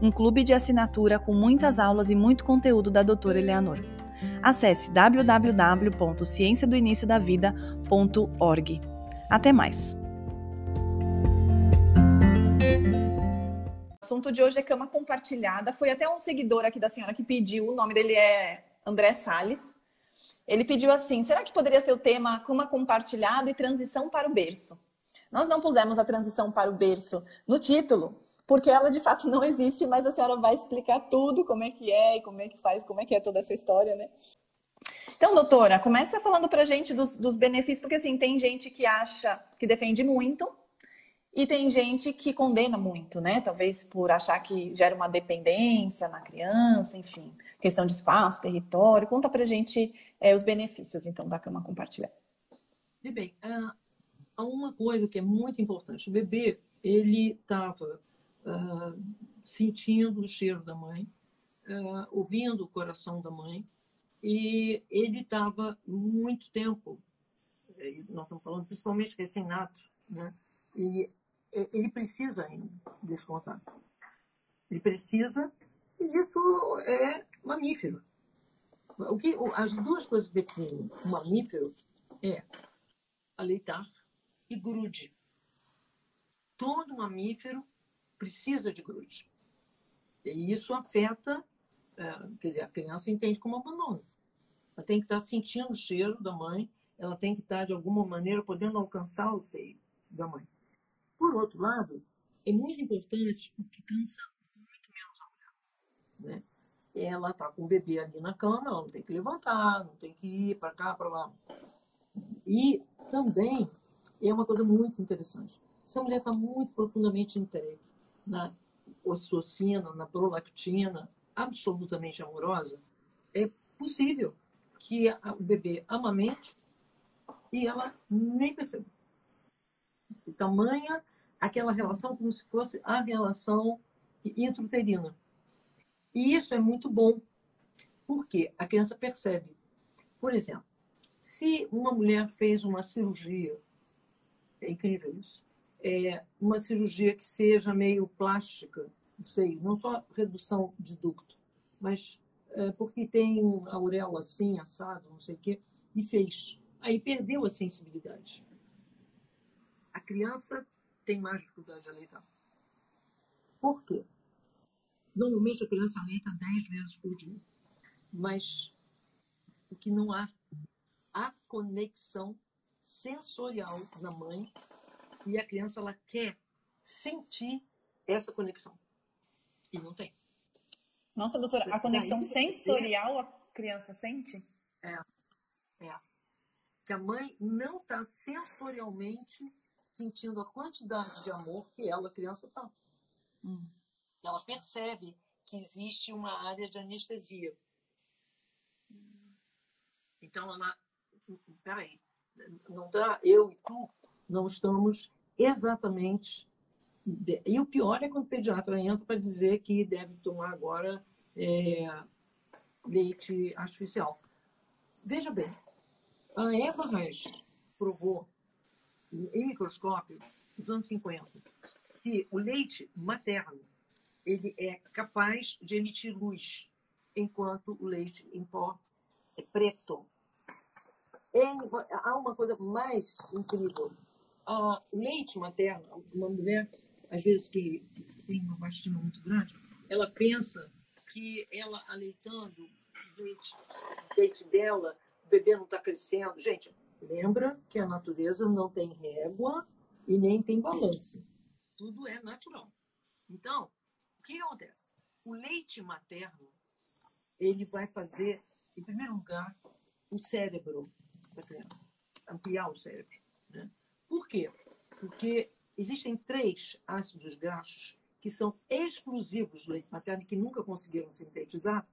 um clube de assinatura com muitas aulas e muito conteúdo da doutora Eleanor. Acesse www.cienciadoiniciodavida.org. Até mais! O assunto de hoje é cama compartilhada. Foi até um seguidor aqui da senhora que pediu, o nome dele é André Sales. Ele pediu assim: será que poderia ser o tema cama compartilhada e transição para o berço? Nós não pusemos a transição para o berço no título, porque ela de fato não existe, mas a senhora vai explicar tudo, como é que é e como é que faz, como é que é toda essa história, né? Então, doutora, começa falando pra gente dos, dos benefícios, porque assim, tem gente que acha que defende muito e tem gente que condena muito, né? Talvez por achar que gera uma dependência na criança, enfim, questão de espaço, território. Conta pra gente é, os benefícios, então, da cama compartilhada. Bem, há uma coisa que é muito importante. O bebê, ele estava uh, sentindo o cheiro da mãe, uh, ouvindo o coração da mãe, e ele estava muito tempo, nós estamos falando principalmente recém-nato, né? E ele precisa ainda desse contato. Ele precisa, e isso é mamífero. O que, as duas coisas que definem o mamífero é aleitar e grude. Todo mamífero precisa de grude. E isso afeta, é, quer dizer, a criança entende como abandono. Ela tem que estar sentindo o cheiro da mãe, ela tem que estar, de alguma maneira, podendo alcançar o seio da mãe. Por outro lado, é muito importante porque cansa muito menos a mulher. Né? Ela está com o bebê ali na cama, ela não tem que levantar, não tem que ir para cá, para lá. E também é uma coisa muito interessante. Essa mulher está muito profundamente entregue na ocitocina, na prolactina, absolutamente amorosa, é possível que o bebê amamente e ela nem perceba. O tamanha aquela relação como se fosse a relação intrauterina. E isso é muito bom, porque a criança percebe. Por exemplo, se uma mulher fez uma cirurgia, é incrível isso, é, uma cirurgia que seja meio plástica, não sei, não só redução de ducto, mas é, porque tem a auréola assim, assado, não sei o quê, e fez. Aí perdeu a sensibilidade. A criança tem mais dificuldade de aleitar. Por quê? Normalmente a criança aleita 10 vezes por dia, mas o que não há, a conexão sensorial da mãe e a criança ela quer sentir essa conexão. E não tem. Nossa, doutora, a conexão sensorial a criança sente? É. É. Que a mãe não está sensorialmente sentindo a quantidade de amor que ela, a criança, está. Hum. Ela percebe que existe uma área de anestesia. Então, ela. Peraí, não dá, eu e tu não estamos exatamente. E o pior é quando o pediatra entra para dizer que deve tomar agora é, leite artificial. Veja bem, a Eva Reis provou em microscópio, nos anos 50, que o leite materno ele é capaz de emitir luz, enquanto o leite em pó é preto. É, há uma coisa mais incrível a, o leite materno, uma mulher, às vezes, que, tem uma bastima muito grande, ela pensa que ela aleitando o leite, o leite dela, o bebê não está crescendo. Gente, lembra que a natureza não tem régua e nem tem balança. Tudo é natural. Então, o que acontece? O leite materno, ele vai fazer, em primeiro lugar, o cérebro da criança, ampliar o cérebro. Né? Por quê? Porque existem três ácidos graxos que são exclusivos do leite materno, que nunca conseguiram sintetizar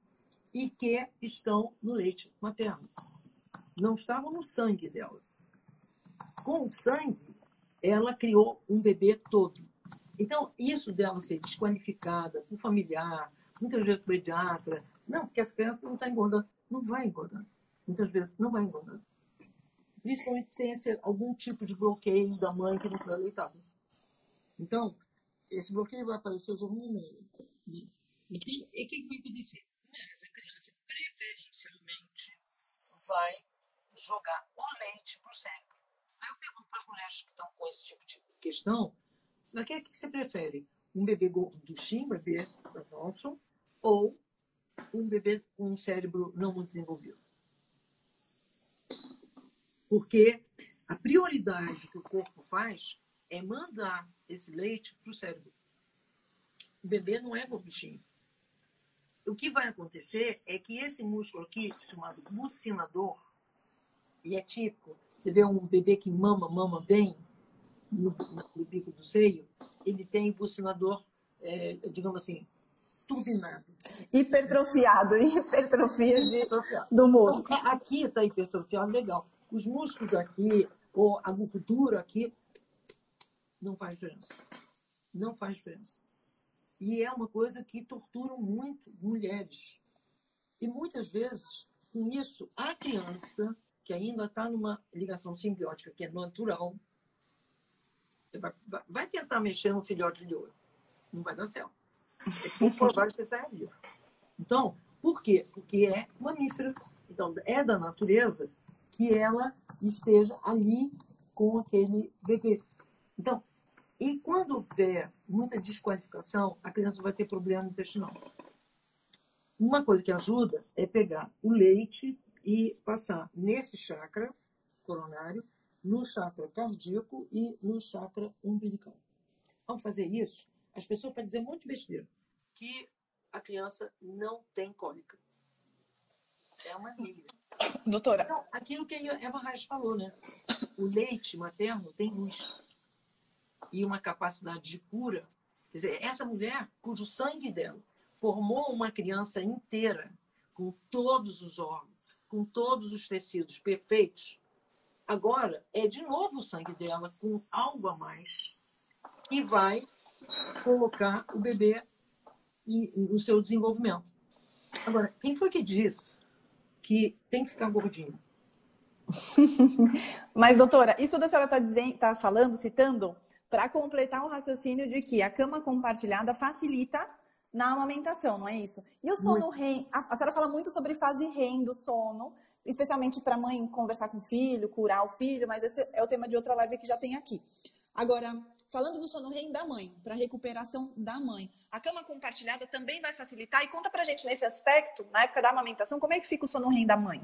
e que estão no leite materno. Não estavam no sangue dela. Com o sangue, ela criou um bebê todo. Então, isso dela ser desqualificada por familiar, muitas vezes pediatra, não, porque as crianças não estão engordando. Não vai engordar. Muitas vezes não vai engordar. Principalmente se tem esse, algum tipo de bloqueio da mãe que não foi aleitada. Então, esse bloqueio vai aparecer de alguma maneira. E o que vai acontecer? Essa criança, preferencialmente, vai jogar o leite para o cérebro. Aí eu pergunto para as mulheres que estão com esse tipo de questão, o que, é que você prefere? Um bebê do Shin, bebê da Johnson, ou um bebê com um cérebro não muito desenvolvido? Porque a prioridade que o corpo faz é mandar esse leite para o cérebro. O bebê não é gorduchinho. O que vai acontecer é que esse músculo aqui, chamado bucinador, e é típico, você vê um bebê que mama, mama bem, no, no bico do seio, ele tem bucinador, é, digamos assim, turbinado. Hipertrofiado, hipertrofia de, do músculo. Então, aqui está hipertrofiado, legal. Os músculos aqui, ou a gordura aqui, não faz diferença. Não faz diferença. E é uma coisa que tortura muito mulheres. E muitas vezes, com isso, a criança, que ainda está numa ligação simbiótica, que é natural, vai, tentar mexer no filhote de ouro. Não vai dar certo. É provável que você saia. Então, por quê? Porque é mamífero. Então, é da natureza que ela esteja ali com aquele bebê. Então, e quando houver muita desqualificação, a criança vai ter problema intestinal. Uma coisa que ajuda é pegar o leite e passar nesse chakra coronário, no chakra cardíaco e no chakra umbilical. Ao fazer isso, as pessoas podem dizer um monte de besteira, que a criança não tem cólica. É uma regra. Doutora. Então, aquilo que a Eva Reis falou, né? O leite materno tem luz e uma capacidade de cura. Quer dizer, essa mulher, cujo sangue dela formou uma criança inteira, com todos os órgãos, com todos os tecidos perfeitos, agora é de novo o sangue dela, com algo a mais, que vai colocar o bebê no seu desenvolvimento. Agora, quem foi que disse que tem que ficar gordinho? Mas, doutora, isso da senhora está tá falando, citando, para completar o raciocínio de que a cama compartilhada facilita na amamentação, não é isso? E o sono REM, a, a senhora fala muito sobre fase REM do sono, especialmente para a mãe conversar com o filho, curar o filho, mas esse é o tema de outra live que já tem aqui. Agora, falando do sono REM da mãe, para recuperação da mãe, a cama compartilhada também vai facilitar. E conta para gente nesse aspecto, na época da amamentação, como é que fica o sono REM da mãe?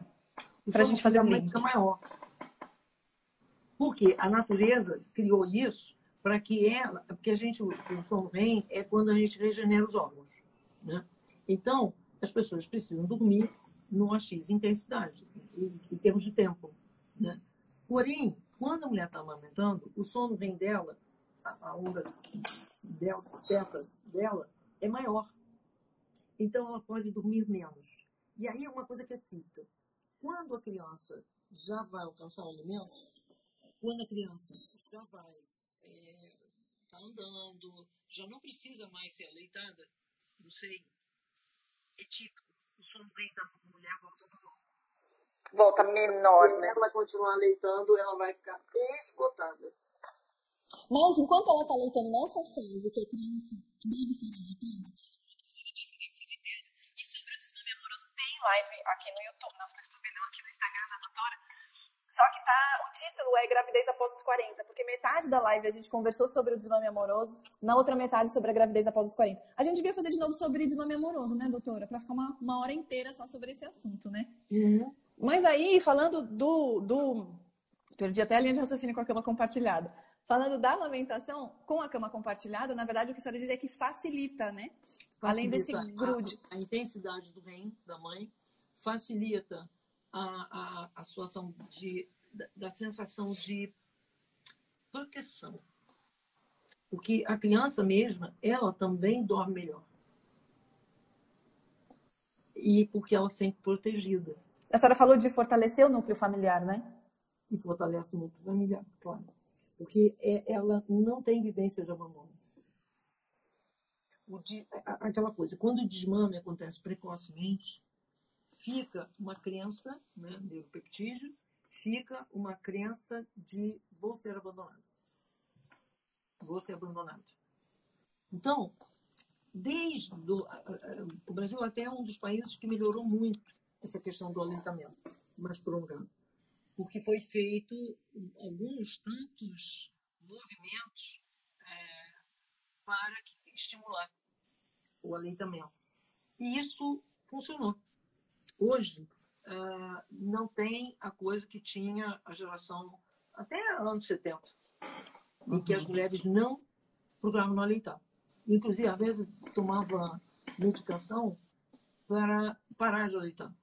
Para a gente fazer um link. Fica maior. Porque a natureza criou isso para que ela, porque a gente, o sono REM é quando a gente regenera os órgãos, né? Então, as pessoas precisam dormir numa X intensidade, em, termos de tempo, né? Porém, quando a mulher está amamentando, o sono REM dela, a, onda dela, teta dela, é maior. Então, ela pode dormir menos. E aí é uma coisa que é típica. Quando a criança já vai alcançar o alimento, quando a criança já vai está é, andando, já não precisa mais ser aleitada, não sei. É típico. O sono da mulher volta menor. Volta menor, né? Se ela continuar aleitando, ela vai ficar esgotada. Mas enquanto ela está aleitando nessa fase que a criança deve ser aleitada, e sobre o desmame amoroso, tem live aqui no YouTube, não, estou vendo aqui no Instagram da doutora, só que tá, o título é gravidez após os 40, porque metade da live a gente conversou sobre o desmame amoroso, na outra metade sobre a gravidez após os 40. A gente devia fazer de novo sobre desmame amoroso, né, doutora? Para ficar uma, uma hora inteira só sobre esse assunto, né? Uhum. Mas aí, falando do, do. Perdi até a linha de raciocínio com a cama compartilhada. Falando da amamentação com a cama compartilhada, na verdade o que a senhora diz é que facilita, né? Facilita Além desse grude. A, a intensidade do REM da mãe facilita a, a, a situação de, da, da sensação de proteção. Porque a criança mesma, ela também dorme melhor. E porque ela é sempre protegida. A senhora falou de fortalecer o núcleo familiar, né? E fortalece o núcleo familiar, claro. Porque é, ela não tem vivência de abandono. De, aquela coisa, quando o desmame acontece precocemente, fica uma crença, né, neuropeptídeo, fica uma crença de vou ser abandonado. Vou ser abandonado. Então, desde do, o Brasil até é um dos países que melhorou muito essa questão do aleitamento mais prolongado, porque foi feito alguns tantos movimentos é, para estimular o aleitamento. E isso funcionou. Hoje, uh, não tem a coisa que tinha a geração até anos 70, uhum. em que as uhum. mulheres não procuravam não aleitar. Inclusive, às vezes, tomava medicação para parar de aleitar.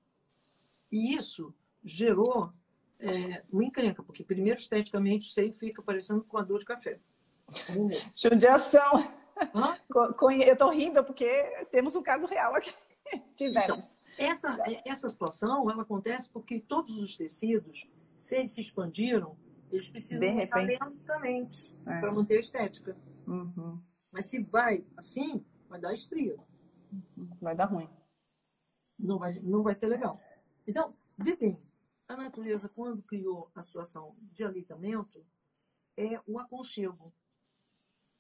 E isso gerou é, uma encrenca, porque primeiro, esteticamente, você fica parecendo com a dor de café. Judiação. Eu estou rindo porque temos um caso real aqui. Tivemos. Então, essa, essa situação ela acontece porque todos os tecidos, se eles se expandiram, eles precisam de lentamente é. para manter a estética. Uhum. Mas se vai assim, vai dar estria. Uhum. Vai dar ruim. Não vai, não vai ser legal. Então, vê bem, a natureza, quando criou a situação de aleitamento, é o aconchego.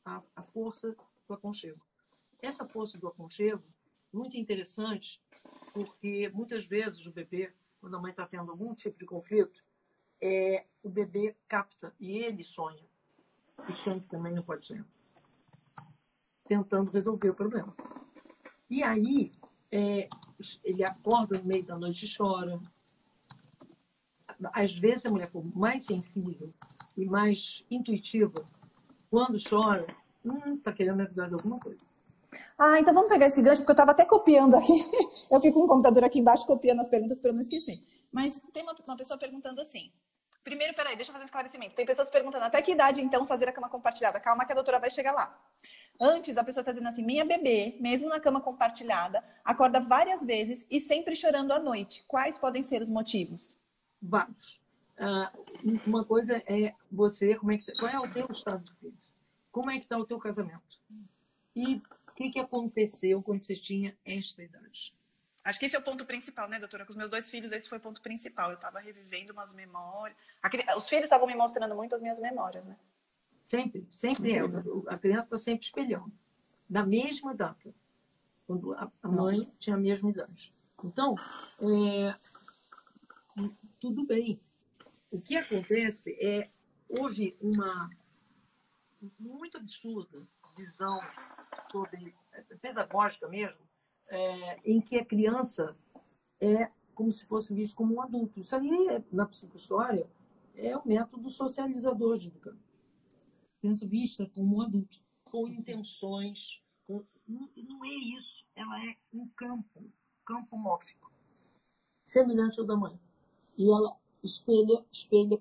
A, a força do aconchego. Essa força do aconchego, muito interessante, porque muitas vezes o bebê, quando a mãe está tendo algum tipo de conflito, é, o bebê capta e ele sonha. O sonho também não pode sonhar. Tentando resolver o problema. E aí, é, ele acorda no meio da noite e chora. Às vezes a mulher for mais sensível e mais intuitiva, quando chora, hum, tá querendo avisar de alguma coisa. Ah, então vamos pegar esse gancho, porque eu estava até copiando aqui. Eu fico com o computador aqui embaixo copiando as perguntas para eu não esquecer. Mas tem uma, uma pessoa perguntando assim. Primeiro, peraí, deixa eu fazer um esclarecimento. Tem pessoas perguntando até que idade, então, fazer a cama compartilhada. Calma que a doutora vai chegar lá. Antes, a pessoa está dizendo assim: minha bebê, mesmo na cama compartilhada, acorda várias vezes e sempre chorando à noite. Quais podem ser os motivos? Vários. Uh, uma coisa é você, como é que você, qual é o teu estado de espírito? Como é que está o teu casamento? E que, que aconteceu quando você tinha esta idade? Acho que esse é o ponto principal, né, doutora? Com os meus dois filhos, esse foi o ponto principal. Eu estava revivendo umas memórias. Os filhos estavam me mostrando muito as minhas memórias, né? Sempre, sempre é. A criança está sempre espelhando. Da mesma data. Quando a mãe Nossa. tinha a mesma idade. Então, é, tudo bem. O que acontece é, houve uma muito absurda visão sobre é, pedagógica mesmo, é, em que a criança é como se fosse visto como um adulto. Isso aí, na psicohistória, é o método socializador de educar. A criança vista como um adulto, com intenções. Com... Não, não é isso. Ela é um campo, campo mórfico, semelhante ao da mãe. E ela espelha, espelha,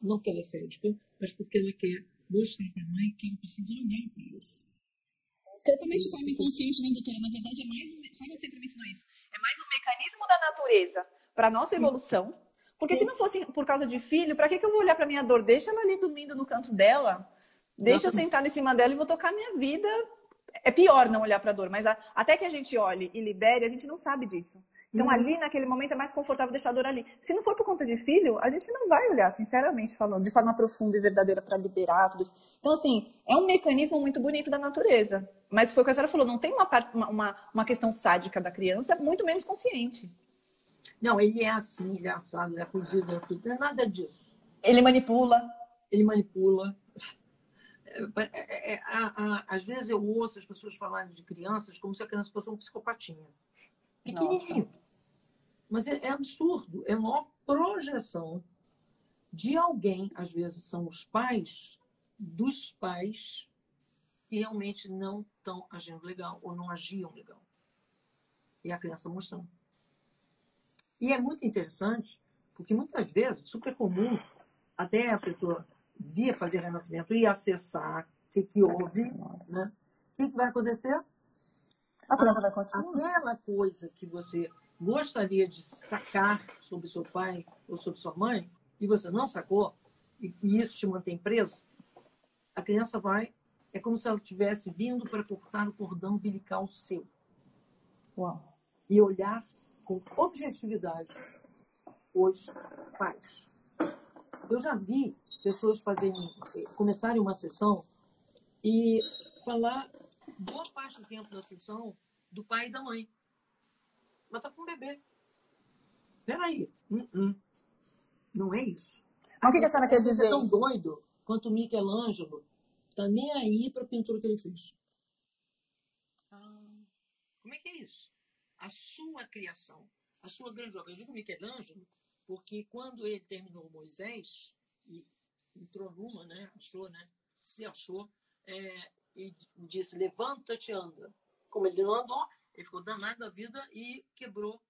não porque ela é cética, mas porque ela quer mostrar para a mãe que ela precisa olhar para isso totalmente de forma inconsciente, né, doutora? Na verdade, é mais um, só sempre me ensinou isso. É mais um mecanismo da natureza para nossa evolução. Porque se não fosse por causa de filho, para que, que eu vou olhar para minha dor? Deixa ela ali dormindo no canto dela. Deixa eu sentar em cima dela e vou tocar minha vida. É pior não olhar para a dor, mas a, até que a gente olhe e libere, a gente não sabe disso. Então, uhum. ali, naquele momento, é mais confortável deixar a dor ali. Se não for por conta de filho, a gente não vai olhar, sinceramente falando, de forma profunda e verdadeira para liberar tudo isso. Então, assim, é um mecanismo muito bonito da natureza. Mas foi o que a senhora falou, não tem uma, uma, uma questão sádica da criança, muito menos consciente. Não, ele é assim, ele é assado, ele é cozido, é tudo. Não é nada disso. Ele manipula. Ele manipula. É, é, é, a, a, às vezes eu ouço as pessoas falarem de crianças como se a criança fosse um psicopatinha. Pequenininho. Mas é, é absurdo, é uma projeção de alguém, às vezes são os pais, dos pais que realmente não estão agindo legal ou não agiam legal. E a criança mostrando. E é muito interessante, porque muitas vezes, super comum, até a pessoa via fazer renascimento e acessar que, que houve, né? O que, que vai acontecer? A criança vai continuar. Aquela coisa que você gostaria de sacar sobre seu pai ou sobre sua mãe, e você não sacou, e, isso te mantém preso, a criança vai. É como se ela tivesse vindo para cortar o cordão umbilical seu. Uau. E olhar com objetividade os pais. Eu já vi pessoas fazerem, começarem uma sessão e falar boa parte do tempo da sessão do pai e da mãe. Mas tá com um bebê. Peraí. Uh -uh. Não é isso. Mas o que, que a senhora quer Você dizer? é tão doido quanto o Michelangelo tá nem aí para a pintura que ele fez. Como é que é isso? A sua criação, a sua grande obra. Eu digo Michelangelo porque quando ele terminou Moisés e entrou numa, né, achou, né, se achou, é, e disse, levanta-te, anda. Como ele não andou, ele ficou danado da vida e quebrou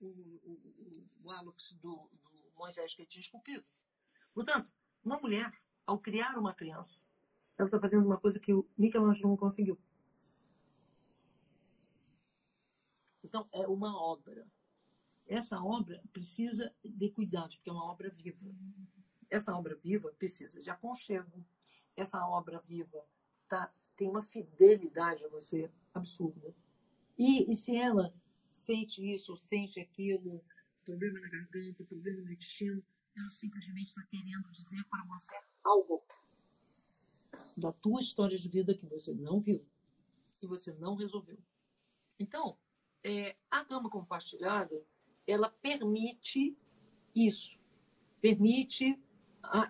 o, o, o, o do, do Moisés que ele tinha esculpido. Portanto, uma mulher, ao criar uma criança, ela está fazendo uma coisa que o Michelangelo não conseguiu. Então, é uma obra. Essa obra precisa de cuidados, porque é uma obra viva. Essa obra viva precisa de aconchego. Essa obra viva tá, tem uma fidelidade a você absurda. E, e se ela sente isso, sente aquilo, problema na garganta, problema no intestino, ela simplesmente está querendo dizer para você algo da tua história de vida que você não viu e você não resolveu. Então, é, a cama compartilhada, ela permite isso. Permite,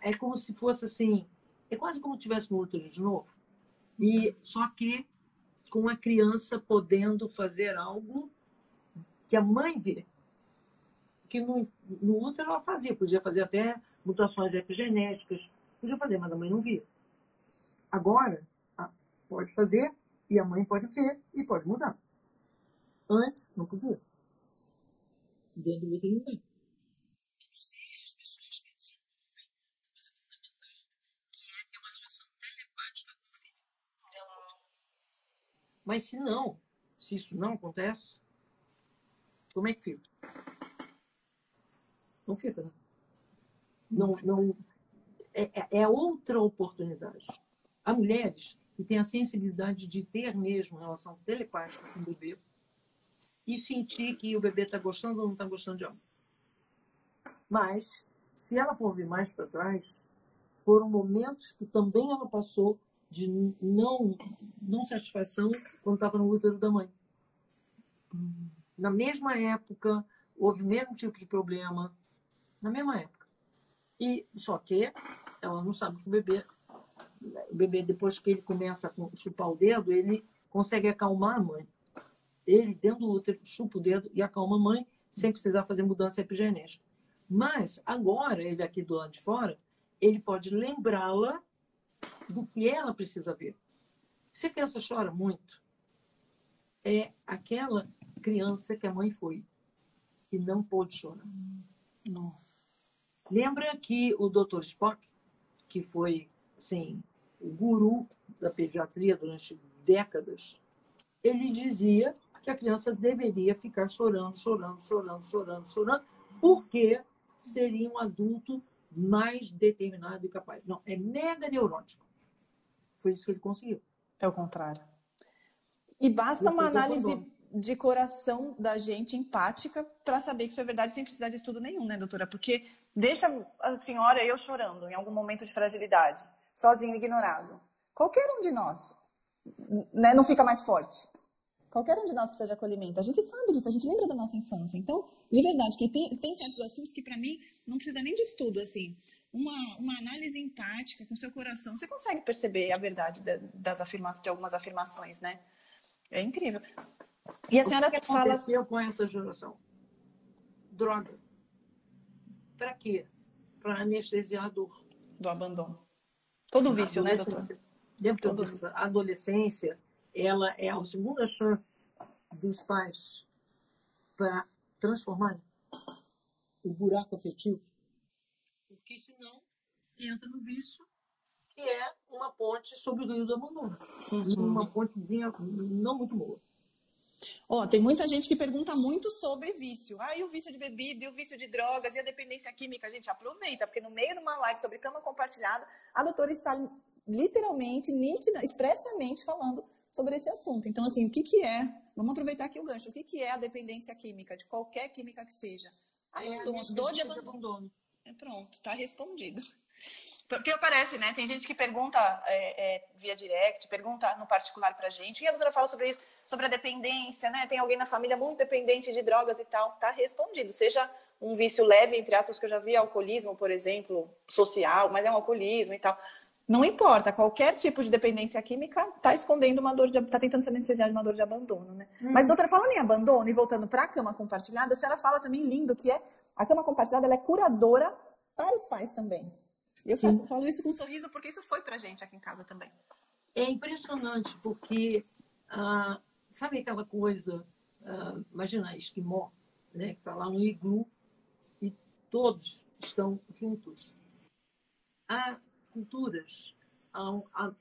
é como se fosse assim, é quase como se tivesse no útero de novo. E só que com a criança podendo fazer algo que a mãe vê. Que no, no útero ela fazia, podia fazer até mutações epigenéticas, podia fazer, mas a mãe não via. Agora, pode fazer e a mãe pode ver e pode mudar. Antes, não podia. Dentro do útero não tem. as pessoas que desenvolvem uma coisa fundamental, que é ter uma relação telepática com o filho. Mas se não, se isso não acontece, como é que fica? Não fica, né? Não, não, é, é outra oportunidade. Há mulheres que têm a sensibilidade de ter mesmo relação telepática com o bebê e sentir que o bebê está gostando ou não está gostando de algo. Mas, se ela for vir mais para trás, foram momentos que também ela passou de não, não satisfação quando estava no útero da mãe. Na mesma época, houve o mesmo tipo de problema, na mesma época. E só que ela não sabe que o bebê, o bebê depois que ele começa a chupar o dedo, ele consegue acalmar a mãe. Ele dentro do útero chupa o dedo e acalma a mãe sem precisar fazer mudança epigenética. Mas agora ele aqui do lado de fora, ele pode lembrá-la do que ela precisa ver. Se a criança chora muito, é aquela criança que a mãe foi e não pôde chorar. Nossa. Lembra que o Dr. Spock, que foi assim, o guru da pediatria durante décadas, ele dizia que a criança deveria ficar chorando, chorando, chorando, chorando, chorando, porque seria um adulto mais determinado e capaz. Não, é mega neurótico. Foi isso que ele conseguiu. É o contrário. E basta uma análise de coração da gente empática para saber que isso é verdade sem precisar de estudo nenhum, né, doutora? Porque deixa a senhora eu chorando em algum momento de fragilidade, sozinho, ignorado. Qualquer um de nós né, não fica mais forte. Qualquer um de nós precisa de acolhimento. A gente sabe disso, a gente lembra da nossa infância. Então, de verdade, que tem, tem certos assuntos que para mim não precisa nem de estudo, assim. Uma, uma análise empática com seu coração, você consegue perceber a verdade das afirmações, de algumas afirmações, né? É incrível. E a senhora o que fala. aconteceu com essa geração? Droga. Para quê? Para anestesiar a dor. Do abandono. Todo vício, né, doutor? Dentro da adolescência, ela é a segunda chance dos pais para transformar o buraco afetivo. Porque senão entra no vício que é uma ponte sobre o Rio do Abandono. Uhum. E uma pontezinha não muito boa. Ó, tem muita gente que pergunta muito sobre vício. Ah, e o vício de bebida, e o vício de drogas, e a dependência química? A gente aproveita, porque no meio de uma live sobre cama compartilhada, a doutora está literalmente, nítida, expressamente falando sobre esse assunto. Então, assim, o que, que é? Vamos aproveitar aqui o gancho. O que, que é a dependência química, de qualquer química que seja? Abandono, é, dor de abandono. abandono. É, pronto, está respondido. Porque aparece, né? Tem gente que pergunta é, é, via direct, pergunta no particular pra gente, e a doutora fala sobre isso, sobre a dependência, né? Tem alguém na família muito dependente de drogas e tal. Tá respondido. Seja um vício leve, entre aspas, que eu já vi, alcoolismo, por exemplo, social, mas é um alcoolismo e tal. Não importa, qualquer tipo de dependência química está escondendo uma dor de, está tentando se anestesiar de uma dor de abandono, né? Hum. Mas, doutora, falando em abandono e voltando para a cama compartilhada, a senhora fala também lindo que é a cama compartilhada ela é curadora para os pais também. Eu faço, falo isso com um sorriso porque isso foi pra gente aqui em casa também. É impressionante, porque ah, sabe aquela coisa, ah, imagina esquimó, né, que está lá no iglu e todos estão juntos. Há culturas, há, há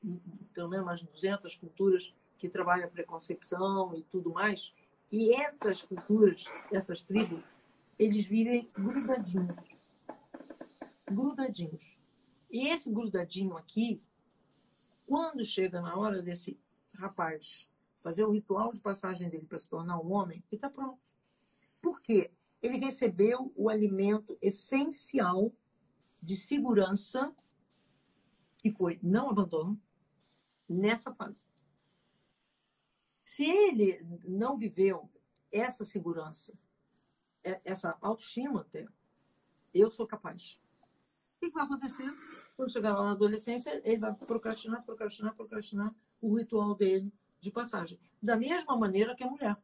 pelo menos umas 200 culturas que trabalham a preconcepção e tudo mais, e essas culturas, essas tribos, eles vivem grudadinhos. Grudadinhos. E esse grudadinho aqui, quando chega na hora desse rapaz fazer o ritual de passagem dele para se tornar um homem, ele está pronto. Por quê? Ele recebeu o alimento essencial de segurança, que foi não abandono, nessa fase. Se ele não viveu essa segurança, essa autoestima até, eu sou capaz. O que vai acontecer? Quando chegar lá na adolescência, ele vai procrastinar, procrastinar, procrastinar o ritual dele de passagem. Da mesma maneira que a mulher.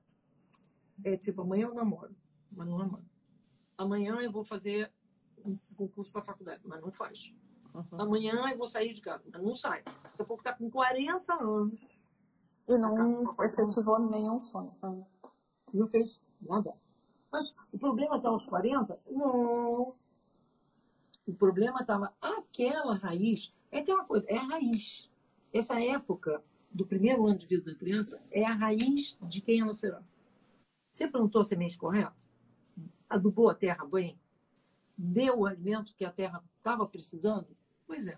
É tipo, amanhã eu namoro, mas não namoro. Amanhã eu vou fazer um concurso para faculdade, mas não faz. Uhum. Amanhã eu vou sair de casa, não sai. Daqui a pouco está com 40 anos. E não tá efetivou nenhum sonho. Não fez nada. Mas o problema está aos 40? Não. O problema estava aquela raiz. É tem uma coisa, é a raiz. Essa época do primeiro ano de vida da criança é a raiz de quem ela será. Você plantou a semente correta? Adubou a terra bem? Deu o alimento que a terra estava precisando? Pois é.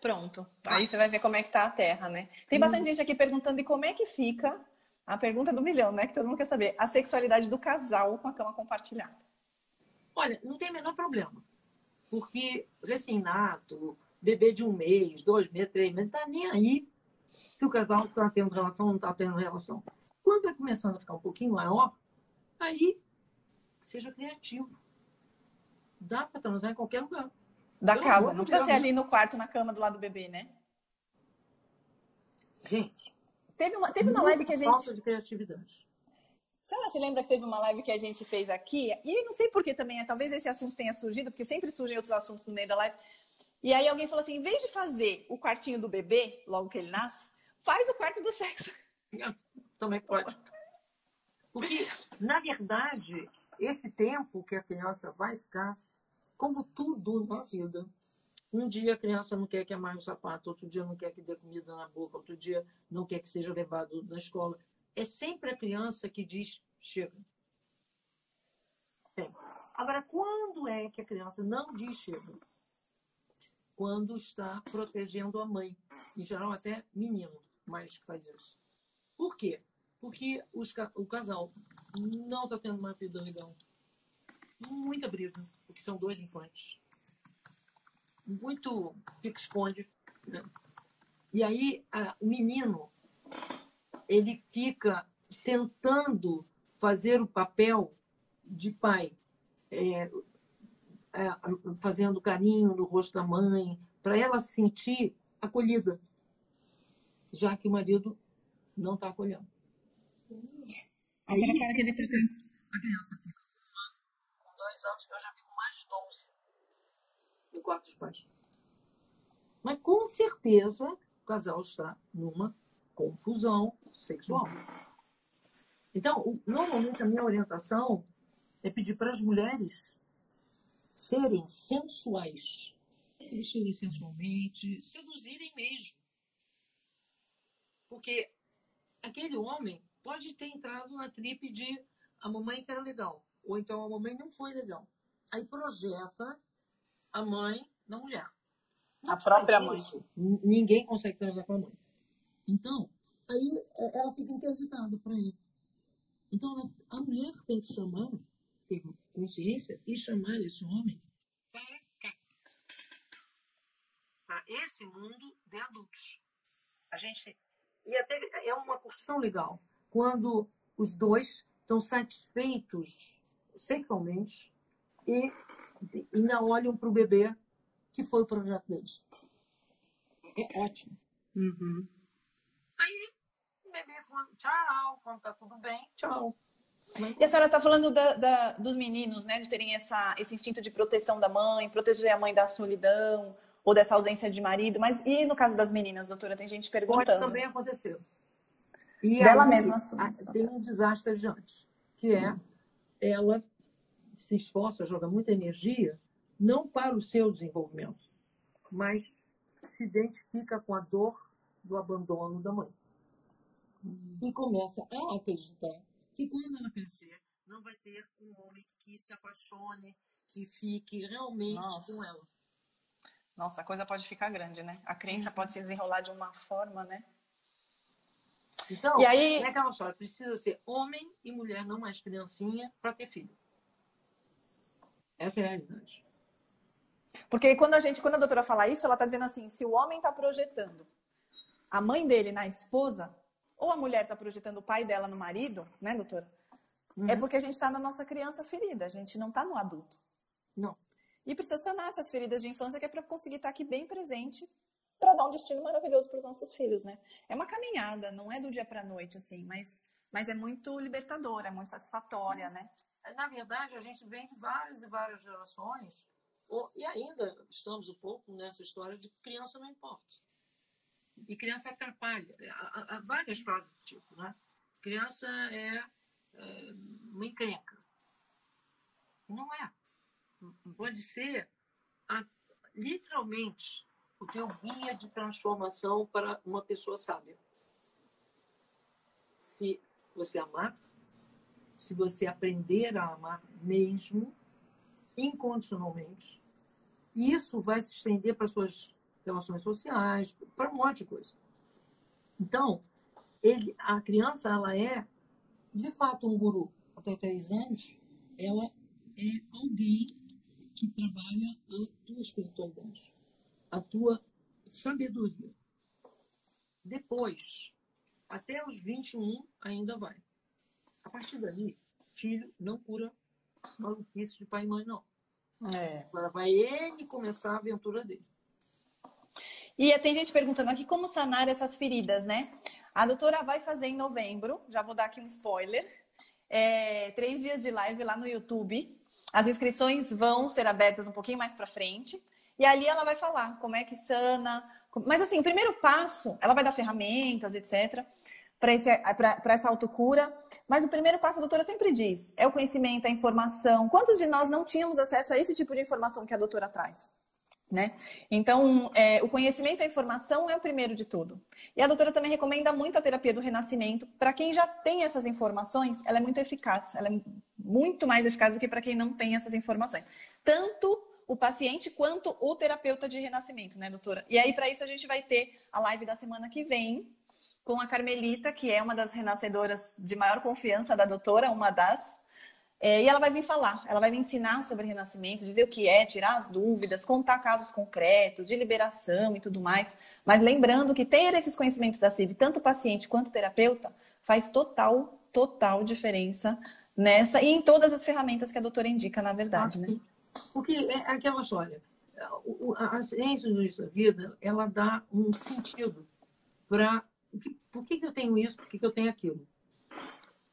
Pronto. Aí você vai ver como é que tá a terra, né? Tem bastante gente aqui perguntando e como é que fica a pergunta do milhão, né? Que todo mundo quer saber. A sexualidade do casal com a cama compartilhada. Olha, não tem o menor problema. Porque recém-nato, bebê de um mês, dois meses, três meses, não está nem aí se o casal está tendo relação ou não está tendo relação. Quando vai começando a ficar um pouquinho maior, aí seja criativo. Dá para transar em qualquer lugar. Da Eu casa, não precisa ser ali no quarto, na cama do lado do bebê, né? Gente. Teve uma, teve uma live que a gente. Falta de criatividade. Senhora se lembra que teve uma live que a gente fez aqui? E não sei por que também, é, talvez esse assunto tenha surgido, porque sempre surgem outros assuntos no meio da live. E aí alguém falou assim: em vez de fazer o quartinho do bebê, logo que ele nasce, faz o quarto do sexo. Também pode. Porque, na verdade, esse tempo que a criança vai ficar, como tudo na vida, um dia a criança não quer que amarre o sapato, outro dia não quer que dê comida na boca, outro dia não quer que seja levado na escola é sempre a criança que diz chega. Tem. Agora, quando é que a criança não diz chega? Quando está protegendo a mãe. Em geral, até menino mais que faz isso. Por quê? Porque os, o casal não está tendo uma vida legal. Muita briga, porque são dois infantes. Muito pique-esconde. Né? E aí, a, o menino ele fica tentando fazer o papel de pai, é, é, fazendo carinho no rosto da mãe, para ela se sentir acolhida, já que o marido não está acolhendo. A senhora fala que ele está A criança fica com dois anos, eu já vi com mais 12 no quarto dos pais. Mas com certeza o casal está numa confusão sexual. Então, normalmente a minha orientação é pedir para as mulheres serem sensuais. mexerem sensualmente, seduzirem mesmo. Porque aquele homem pode ter entrado na tripe de a mamãe que era legal, ou então a mamãe não foi legal. Aí projeta a mãe na mulher. Não a própria mãe. Ninguém consegue transar com a mãe. Então, aí é, ela fica interditada para ele. Então, a mulher tem que chamar, ter consciência e chamar esse homem para cá. Para esse mundo de adultos. A gente. E até é uma construção legal. Quando os dois estão satisfeitos sexualmente e ainda olham para o bebê que foi o projeto deles. É ótimo. Uhum. Aí, o bebê, tchau, quando tá tudo bem, tchau. E a senhora está falando da, da, dos meninos, né, de terem essa, esse instinto de proteção da mãe, proteger a mãe da solidão ou dessa ausência de marido, mas e no caso das meninas, doutora? Tem gente perguntando. Pode também aconteceu. E Dela mesma assume. Tem um desastre adiante, que é ela se esforça, joga muita energia, não para o seu desenvolvimento, mas se identifica com a dor do abandono da mãe. E começa a acreditar que quando ela crescer, não vai ter um homem que se apaixone, que fique realmente Nossa. com ela. Nossa, a coisa pode ficar grande, né? A crença pode se desenrolar de uma forma, né? Então, e aí... é aquela história, precisa ser homem e mulher, não mais criancinha, para ter filho. Essa é a realidade. Porque quando a gente, quando a doutora fala isso, ela está dizendo assim, se o homem está projetando a mãe dele na esposa, ou a mulher está projetando o pai dela no marido, né, doutora? É uhum. É porque a gente está na nossa criança ferida, a gente não está no adulto. Não. E precisa sanar essas feridas de infância que é para conseguir estar tá aqui bem presente para dar um destino maravilhoso para os nossos filhos, né? É uma caminhada, não é do dia para a noite, assim, mas, mas é muito libertadora, é muito satisfatória, né? Na verdade, a gente vem de várias e várias gerações, e ainda estamos um pouco nessa história de criança não importa. E criança atrapalha. Há, há várias frases do tipo, né? Criança é, é uma encrenca. Não é. Pode ser a, literalmente o teu guia de transformação para uma pessoa sábia. Se você amar, se você aprender a amar mesmo, incondicionalmente, isso vai se estender para suas relações sociais, para um monte de coisa. Então, ele, a criança, ela é, de fato, um guru. Até três anos, ela é alguém que trabalha a tua espiritualidade a tua sabedoria. Depois, até os 21 ainda vai. A partir daí, filho não cura maluquice de pai e mãe, não. É. Agora vai ele começar a aventura dele. E tem gente perguntando aqui como sanar essas feridas, né? A doutora vai fazer em novembro, já vou dar aqui um spoiler. É, três dias de live lá no YouTube. As inscrições vão ser abertas um pouquinho mais para frente. E ali ela vai falar como é que sana. Mas assim, o primeiro passo, ela vai dar ferramentas, etc., para essa autocura. Mas o primeiro passo, a doutora sempre diz, é o conhecimento, a informação. Quantos de nós não tínhamos acesso a esse tipo de informação que a doutora traz? Né? Então, é, o conhecimento e a informação é o primeiro de tudo. E a doutora também recomenda muito a terapia do renascimento. Para quem já tem essas informações, ela é muito eficaz. Ela é muito mais eficaz do que para quem não tem essas informações. Tanto o paciente quanto o terapeuta de renascimento, né, doutora? E aí, para isso, a gente vai ter a live da semana que vem com a Carmelita, que é uma das renascedoras de maior confiança da doutora, uma das. É, e ela vai vir falar, ela vai me ensinar sobre renascimento, dizer o que é, tirar as dúvidas, contar casos concretos de liberação e tudo mais. Mas lembrando que ter esses conhecimentos da CIV, tanto paciente quanto terapeuta, faz total, total diferença nessa e em todas as ferramentas que a doutora indica, na verdade, né? Porque é aquela história. A ciência da vida, ela dá um sentido para por que, que eu tenho isso, por que, que eu tenho aquilo.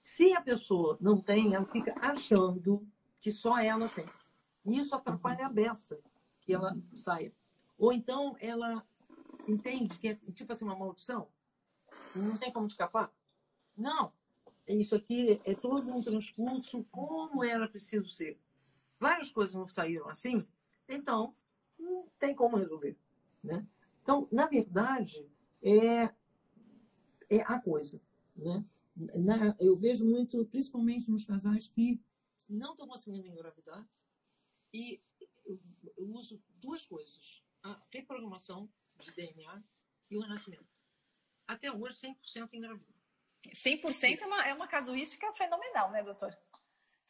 Se a pessoa não tem, ela fica achando que só ela tem. E isso atrapalha a beça que ela saia. Ou então ela entende que é tipo assim uma maldição, não tem como escapar. Não, isso aqui é todo um transcurso como era preciso ser várias coisas não saíram assim, então não tem como resolver. Né? Então, na verdade, é, é a coisa. Né? Na, eu vejo muito, principalmente nos casais que não estão conseguindo engravidar, e eu, eu uso duas coisas: a reprogramação de DNA e o renascimento. Até hoje, 100% engravida. 100% é uma, é uma casuística fenomenal, né, doutor?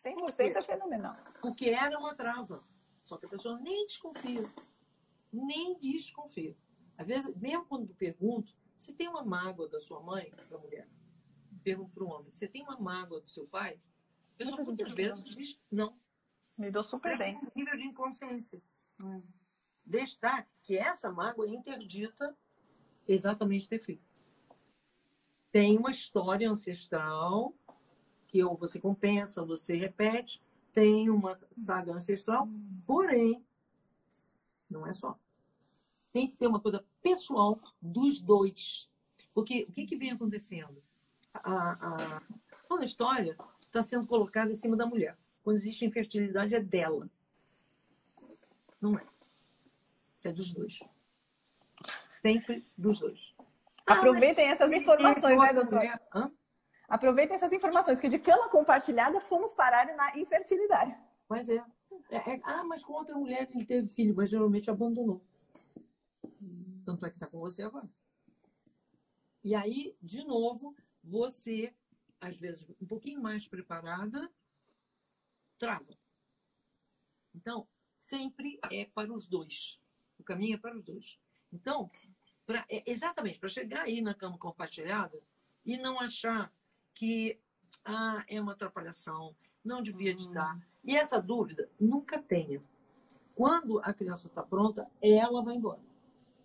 100% é fenomenal. Porque era uma trava. Só que a pessoa nem desconfia. Nem desconfia. Às vezes, mesmo quando pergunto, se tem uma mágoa da sua mãe, da mulher, pergunto para o homem, você tem uma mágoa do seu pai? A pessoa muitas vezes diz não. Me dou super é bem. Um nível de inconsciência. Hum. Destar que essa mágoa é interdita exatamente ter filho. Tem uma história ancestral que ou você compensa, ou você repete, tem uma saga ancestral, porém, não é só. Tem que ter uma coisa pessoal dos dois. Porque o que, que vem acontecendo? A, a, toda a história está sendo colocada em cima da mulher. Quando existe infertilidade, é dela. Não é. É dos dois. Sempre dos dois. Aproveitem ah, essas informações, né, doutor? Hã? Aproveitem essas informações, que de cama compartilhada fomos parar na infertilidade. Pois é. é, é ah, mas com outra mulher ele teve filho, mas geralmente abandonou. Tanto é que está com você agora. E aí, de novo, você, às vezes, um pouquinho mais preparada, trava. Então, sempre é para os dois. O caminho é para os dois. Então, pra, é, exatamente, para chegar aí na cama compartilhada e não achar que ah, é uma atrapalhação, não devia te dar. Hum. E essa dúvida nunca tenha. Quando a criança está pronta, ela vai embora.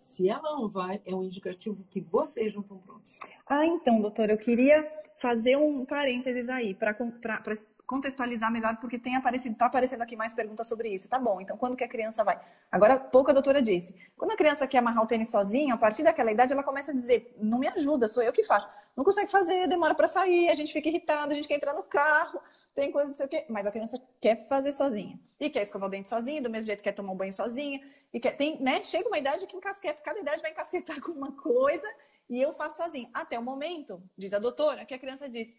Se ela não vai, é um indicativo que vocês não estão prontos. Ah, então, doutora, eu queria fazer um parênteses aí para contextualizar melhor, porque tem aparecido, está aparecendo aqui mais perguntas sobre isso. Tá bom, então quando que a criança vai? Agora, pouco a doutora disse. Quando a criança quer amarrar o tênis sozinha, a partir daquela idade ela começa a dizer, não me ajuda, sou eu que faço. Não consegue fazer, demora para sair, a gente fica irritado, a gente quer entrar no carro, tem coisa não sei o quê. Mas a criança quer fazer sozinha. E quer escovar o dente sozinha, do mesmo jeito quer tomar um banho sozinha. E quer, tem, né? Chega uma idade que encasqueta, cada idade vai encasquetar com uma coisa e eu faço sozinha. Até o momento, diz a doutora, que a criança diz,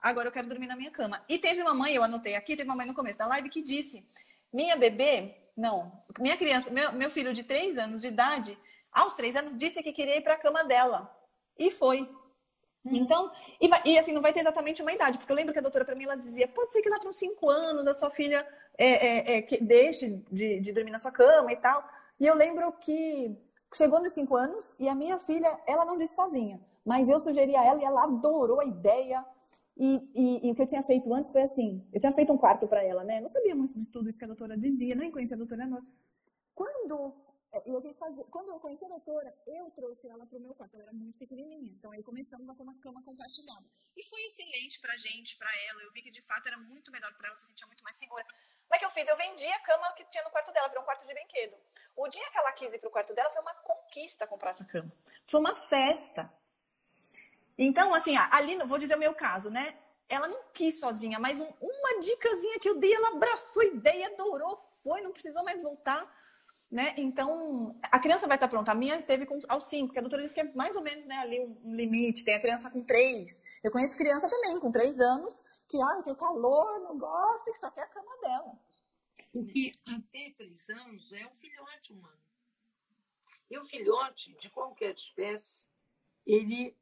agora eu quero dormir na minha cama. E teve uma mãe, eu anotei aqui, teve uma mãe no começo da live que disse: minha bebê, não, minha criança, meu, meu filho de três anos de idade, aos três anos, disse que queria ir para a cama dela. E foi. Uhum. Então, e, vai, e, assim, não vai ter exatamente uma idade, porque eu lembro que a doutora para mim ela dizia: pode ser que lá para uns cinco anos a sua filha é, é, é, que deixe de, de dormir na sua cama e tal. E eu lembro que chegou nos cinco anos e a minha filha, ela não disse sozinha, mas eu sugeri a ela e ela adorou a ideia. E, e, e, o que eu tinha feito antes foi assim: eu tinha feito um quarto para ela, né? Não sabia muito de tudo isso que a doutora dizia, nem conhecia a doutora Nora. Quando e a gente fazia, quando eu conheci a doutora, eu trouxe ela para o meu quarto, ela era muito pequenininha. Então aí começamos a ter uma cama compartilhada. E foi excelente para a gente, para ela. Eu vi que de fato era muito melhor para ela, se sentia muito mais segura. Mas o que eu fiz? Eu vendi a cama que tinha no quarto dela, virou um quarto de brinquedo. O dia que ela quis ir para o quarto dela, foi uma conquista comprar essa cama. Foi uma festa. Então, assim, ali, vou dizer o meu caso, né? Ela não quis sozinha, mas um, uma dicasinha que eu dei, ela abraçou a ideia, adorou, foi, não precisou mais voltar. Né? Então, a criança vai estar pronta. A minha esteve com, aos 5, porque a doutora disse que é mais ou menos né, ali um, um limite. Tem a criança com 3. Eu conheço criança também, com 3 anos, que ah, tem calor, não gosta, que só quer a cama dela. Porque até 3 anos é um filhote humano. E o filhote de qualquer espécie, ele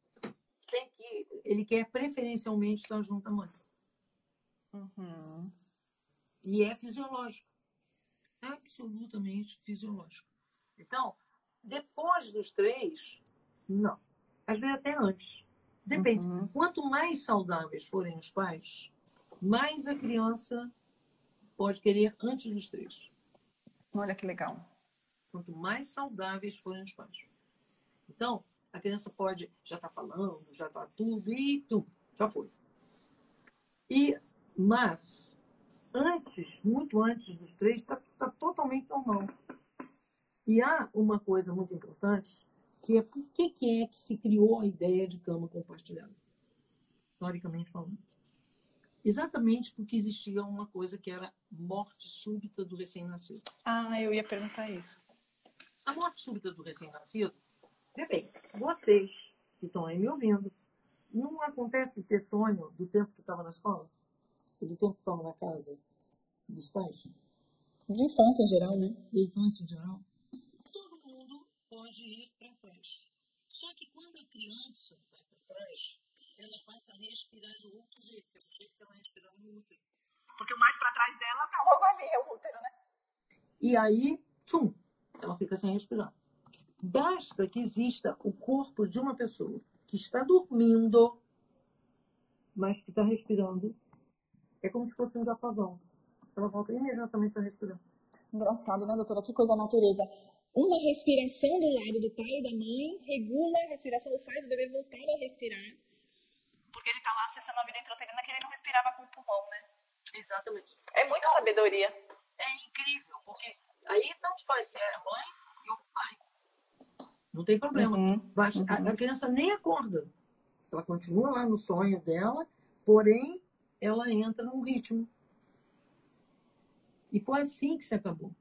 tem que, ele quer preferencialmente estar junto à mãe. Uhum. E é fisiológico. Absolutamente fisiológico. Então, depois dos três, não. Às vezes até antes. Depende. Uhum. Quanto mais saudáveis forem os pais, mais a criança pode querer antes dos três. Olha que legal. Quanto mais saudáveis forem os pais. Então, a criança pode já estar tá falando, já está tudo e tudo, já foi. E, mas, antes, muito antes dos três, está tá totalmente normal. E há uma coisa muito importante, que é por que, que é que se criou a ideia de cama compartilhada, historicamente falando. Exatamente porque existia uma coisa que era morte súbita do recém-nascido. Ah, eu ia perguntar isso. A morte súbita do recém-nascido, vê bem, vocês que estão aí me ouvindo, não acontece ter sonho do tempo que estava na escola? Do tempo que estava na casa dos pais? De infância em geral, né? De infância em geral. Todo mundo pode ir para trás. Só que quando a criança vai para trás, ela passa a respirar do outro jeito, que é do jeito que ela respirava no útero. Porque o mais para trás dela tá logo ali, é o útero, né? E aí, tchum, ela fica sem respirar. Basta que exista o corpo de uma pessoa que está dormindo, mas que está respirando. É como se fosse um apagão. Ela volta imediatamente a respirar. Engraçado, né, doutora? Que coisa natureza. Uma respiração do lado do pai e da mãe regula a respiração, faz o bebê voltar a respirar. Porque ele está lá acessando a vida intrauterina que ele não respirava com o pulmão, né? Exatamente. É muita então, sabedoria. É incrível, porque aí tanto faz se é a mãe e o pai. Não tem problema. Uhum, uhum. A, a criança nem acorda. Ela continua lá no sonho dela, porém ela entra num ritmo. E foi assim que se acabou.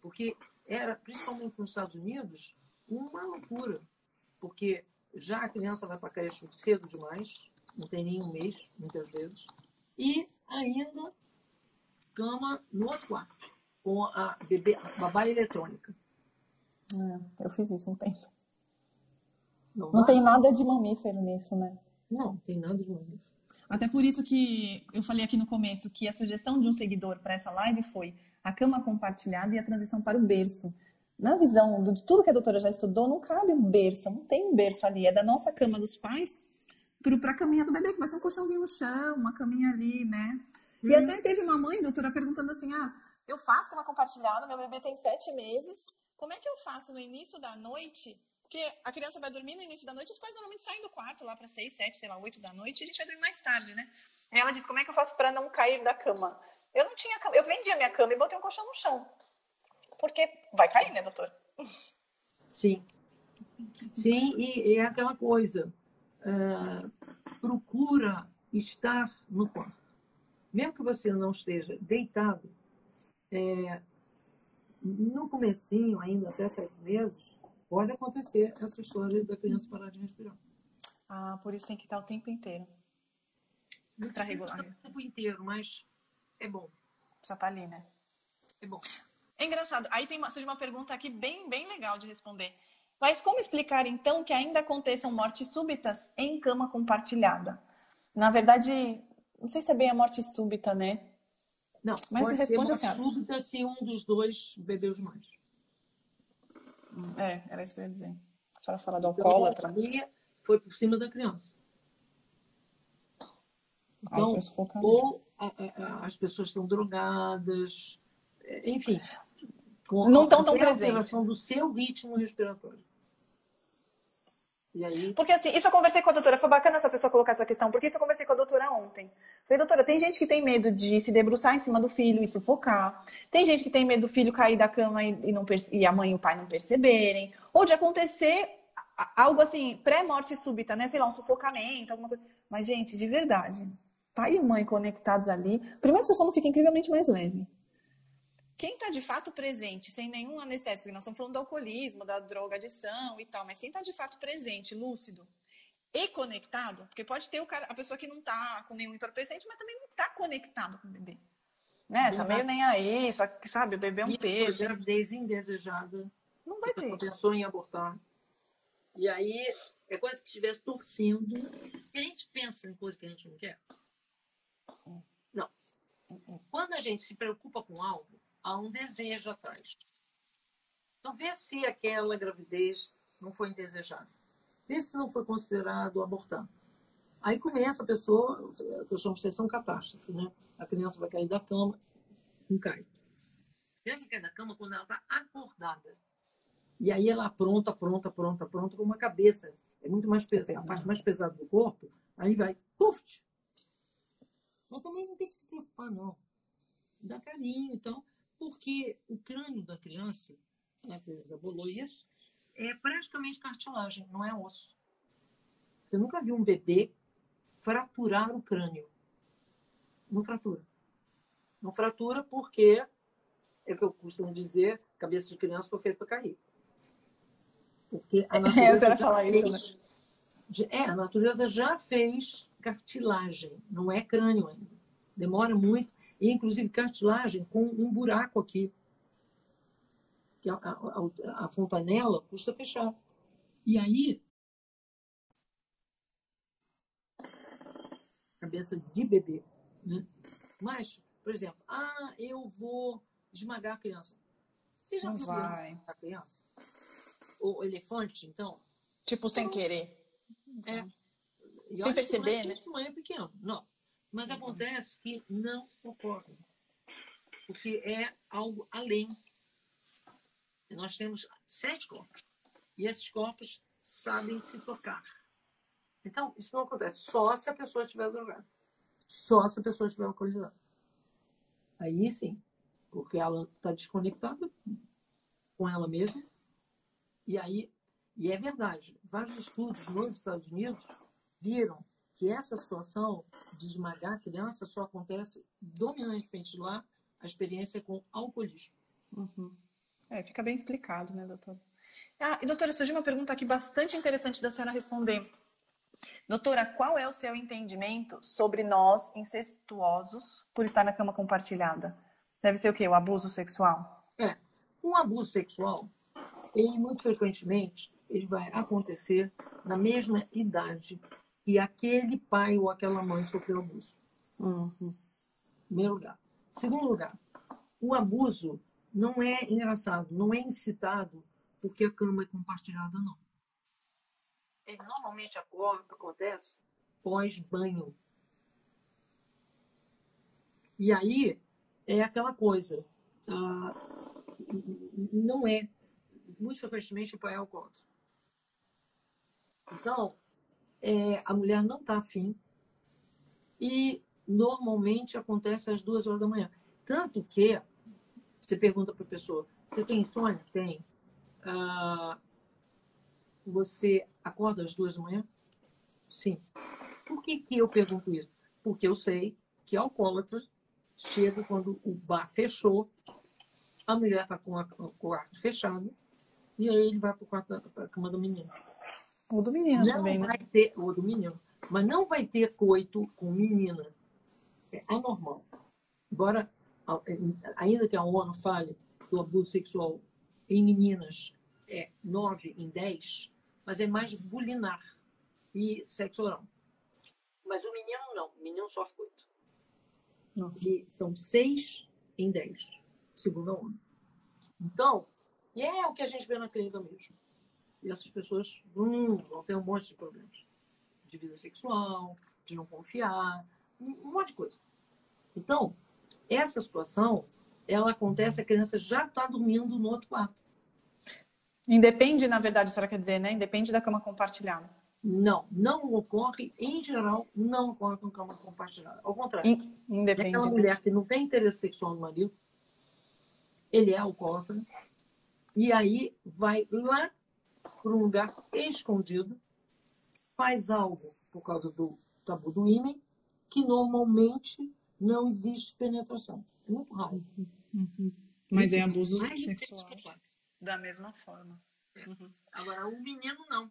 Porque era, principalmente nos Estados Unidos, uma loucura. Porque já a criança vai para a creche cedo demais, não tem nem um mês, muitas vezes. E ainda cama no outro quarto, com a bebê, a babá eletrônica. É, eu fiz isso um tempo. Não, não tem nada de mamífero nisso, né? Não, tem nada de mamífero. Até por isso que eu falei aqui no começo que a sugestão de um seguidor para essa live foi a cama compartilhada e a transição para o berço. Na visão de tudo que a doutora já estudou, não cabe um berço, não tem um berço ali, é da nossa cama dos pais para a caminha do bebê, que vai ser um colchãozinho no chão, uma caminha ali, né? Uhum. E até teve uma mãe, doutora, perguntando assim: ah, eu faço cama compartilhada, meu bebê tem sete meses, como é que eu faço no início da noite? Porque a criança vai dormir no início da noite, os pais normalmente saem do quarto lá para seis, sete, sei lá, oito da noite, e a gente vai dormir mais tarde, né? E ela disse: como é que eu faço para não cair da cama? Eu não tinha cama, eu vendi a minha cama e botei um colchão no chão. Porque vai cair, né, doutor? Sim. Sim, e, é aquela coisa uh, procura estar no quarto. Mesmo que você não esteja deitado, é, no comecinho, ainda até sete meses, pode acontecer essa história da criança parar de respirar. Ah, por isso tem que estar o tempo inteiro. Para regular. O tempo inteiro, mas é bom. Já tá ali, né? É bom. É engraçado. Aí tem uma, surge uma pergunta aqui bem, bem legal de responder. Mas como explicar, então, que ainda aconteçam mortes súbitas em cama compartilhada? Na verdade, não sei se é bem a morte súbita, né? Não, mas pode responde ser morte súbita se um dos dois bebeu demais. É, era isso que eu ia dizer. A senhora fala do então, alcoólatra. Então, foi por cima da criança. Então, Ai, ou a, a, as pessoas estão drogadas, é, enfim. não estão tão presentes. do seu ritmo respiratório. Aí... Porque assim, isso eu conversei com a doutora, foi bacana essa pessoa colocar essa questão, porque isso eu conversei com a doutora ontem. Falei, doutora, tem gente que tem medo de se debruçar em cima do filho e sufocar. Tem gente que tem medo do filho cair da cama e, e, não, e a mãe e o pai não perceberem. Ou de acontecer algo assim, pré-morte súbita, né? Sei lá, um sufocamento, alguma coisa. Mas, gente, de verdade, pai e mãe conectados ali, primeiro seu sono fica incrivelmente mais leve. Quem está de fato presente, sem nenhum anestésico, porque nós estamos falando do alcoolismo, da droga, adição e tal, mas quem está de fato presente, lúcido e conectado, porque pode ter o cara, a pessoa que não está com nenhum entorpecente, mas também não está conectado com o bebê. Né? Tá meio nem aí, só que, sabe, o bebê é um e peso. gravidez indesejada. Não vai ter. Pensou em abortar. E aí, é quase que estivesse torcendo. a gente pensa em coisa que a gente não quer. Não. Quando a gente se preocupa com algo, há um desejo atrás. Então, vê se aquela gravidez não foi indesejada. Vê se não foi considerado abortar. Aí começa a pessoa, que eu chamo de sessão catástrofe, né? A criança vai cair da cama, não cai. A criança cai da cama quando ela está acordada. E aí ela pronta, pronta, pronta, pronta, com uma cabeça. É muito mais pesada, a parte mais pesada do corpo. Aí vai, puf! Mas também não tem que se preocupar, não. Dá carinho, então. Porque o crânio da criança, a Teresa bolou isso, é praticamente cartilagem, não é osso. Você nunca viu um bebê fraturar o crânio. Não fratura. Não fratura porque, é o que eu costumo dizer, cabeça de criança foi feita para cair. Porque a natureza, é, fez, isso, né? é, a natureza já fez cartilagem, não é crânio ainda. Demora muito. E, inclusive, cartilagem com um buraco aqui. Que a, a, a fontanela custa fechar. E aí, cabeça de bebê. Né? Mas, por exemplo, ah, eu vou esmagar a criança. Você já Não viu vai. a criança? O elefante, então? Tipo, sem então, querer. É. E sem perceber, né? Não é pequeno, não. Mas uhum. acontece que não ocorre. Porque é algo além. E nós temos sete corpos. E esses corpos sabem se tocar. Então, isso não acontece só se a pessoa estiver drogada. Só se a pessoa estiver alcoolizada. Aí sim, porque ela está desconectada com ela mesma. E aí, e é verdade, vários estudos nos Estados Unidos viram que essa situação de esmagar a criança só acontece dominantemente lá, a experiência com alcoolismo. Uhum. É, fica bem explicado, né, doutora? Ah, e doutora, surgiu uma pergunta aqui bastante interessante da senhora responder. Doutora, qual é o seu entendimento sobre nós incestuosos por estar na cama compartilhada? Deve ser o quê? O abuso sexual? É. Um abuso sexual, ele muito frequentemente, ele vai acontecer na mesma idade que aquele pai ou aquela mãe sofreu abuso. Uhum. Primeiro lugar. Segundo lugar, o abuso não é engraçado, não é incitado porque a cama é compartilhada, não ele normalmente acontece pós-banho. E aí é aquela coisa. Ah, não é. Muito frequentemente o pai é alcoólatra. Então, é, a mulher não está afim. E normalmente acontece às duas horas da manhã. Tanto que você pergunta para a pessoa: você tem insônia? Tem. Ah, você acorda às duas da manhã? Sim. Por que, que eu pergunto isso? Porque eu sei que alcoólatra chega quando o bar fechou, a mulher está com, o quarto fechado, e aí ele vai para a cama do menino. Ou do menino não também, né? vai né? Ter, ou do menino. Mas não vai ter coito com menina. É anormal. Embora, ainda que a ONU fale que o abuso sexual em meninas é 9 em 10, mas é mais bulinar e sexo oral. Mas o menino não, o menino sofre muito. Nossa. E são seis em dez, segundo a ONU. Então, e é o que a gente vê na clínica mesmo. E essas pessoas vão ter um monte de problemas. De vida sexual, de não confiar, um, um monte de coisa. Então, essa situação, ela acontece, a criança já está dormindo no outro quarto. Independe, na verdade, a senhora quer dizer, né? Independe da cama compartilhada. Não, não ocorre, em geral, não ocorre com cama compartilhada. Ao contrário. Independe. É aquela mulher que não tem interesse sexual no marido, ele é alcoólatra, e aí vai lá para um lugar escondido, faz algo por causa do tabu do ímã, que normalmente não existe penetração. É muito raro. Uhum. Mas é abuso sexual da mesma forma. É. Uhum. Agora, o menino não.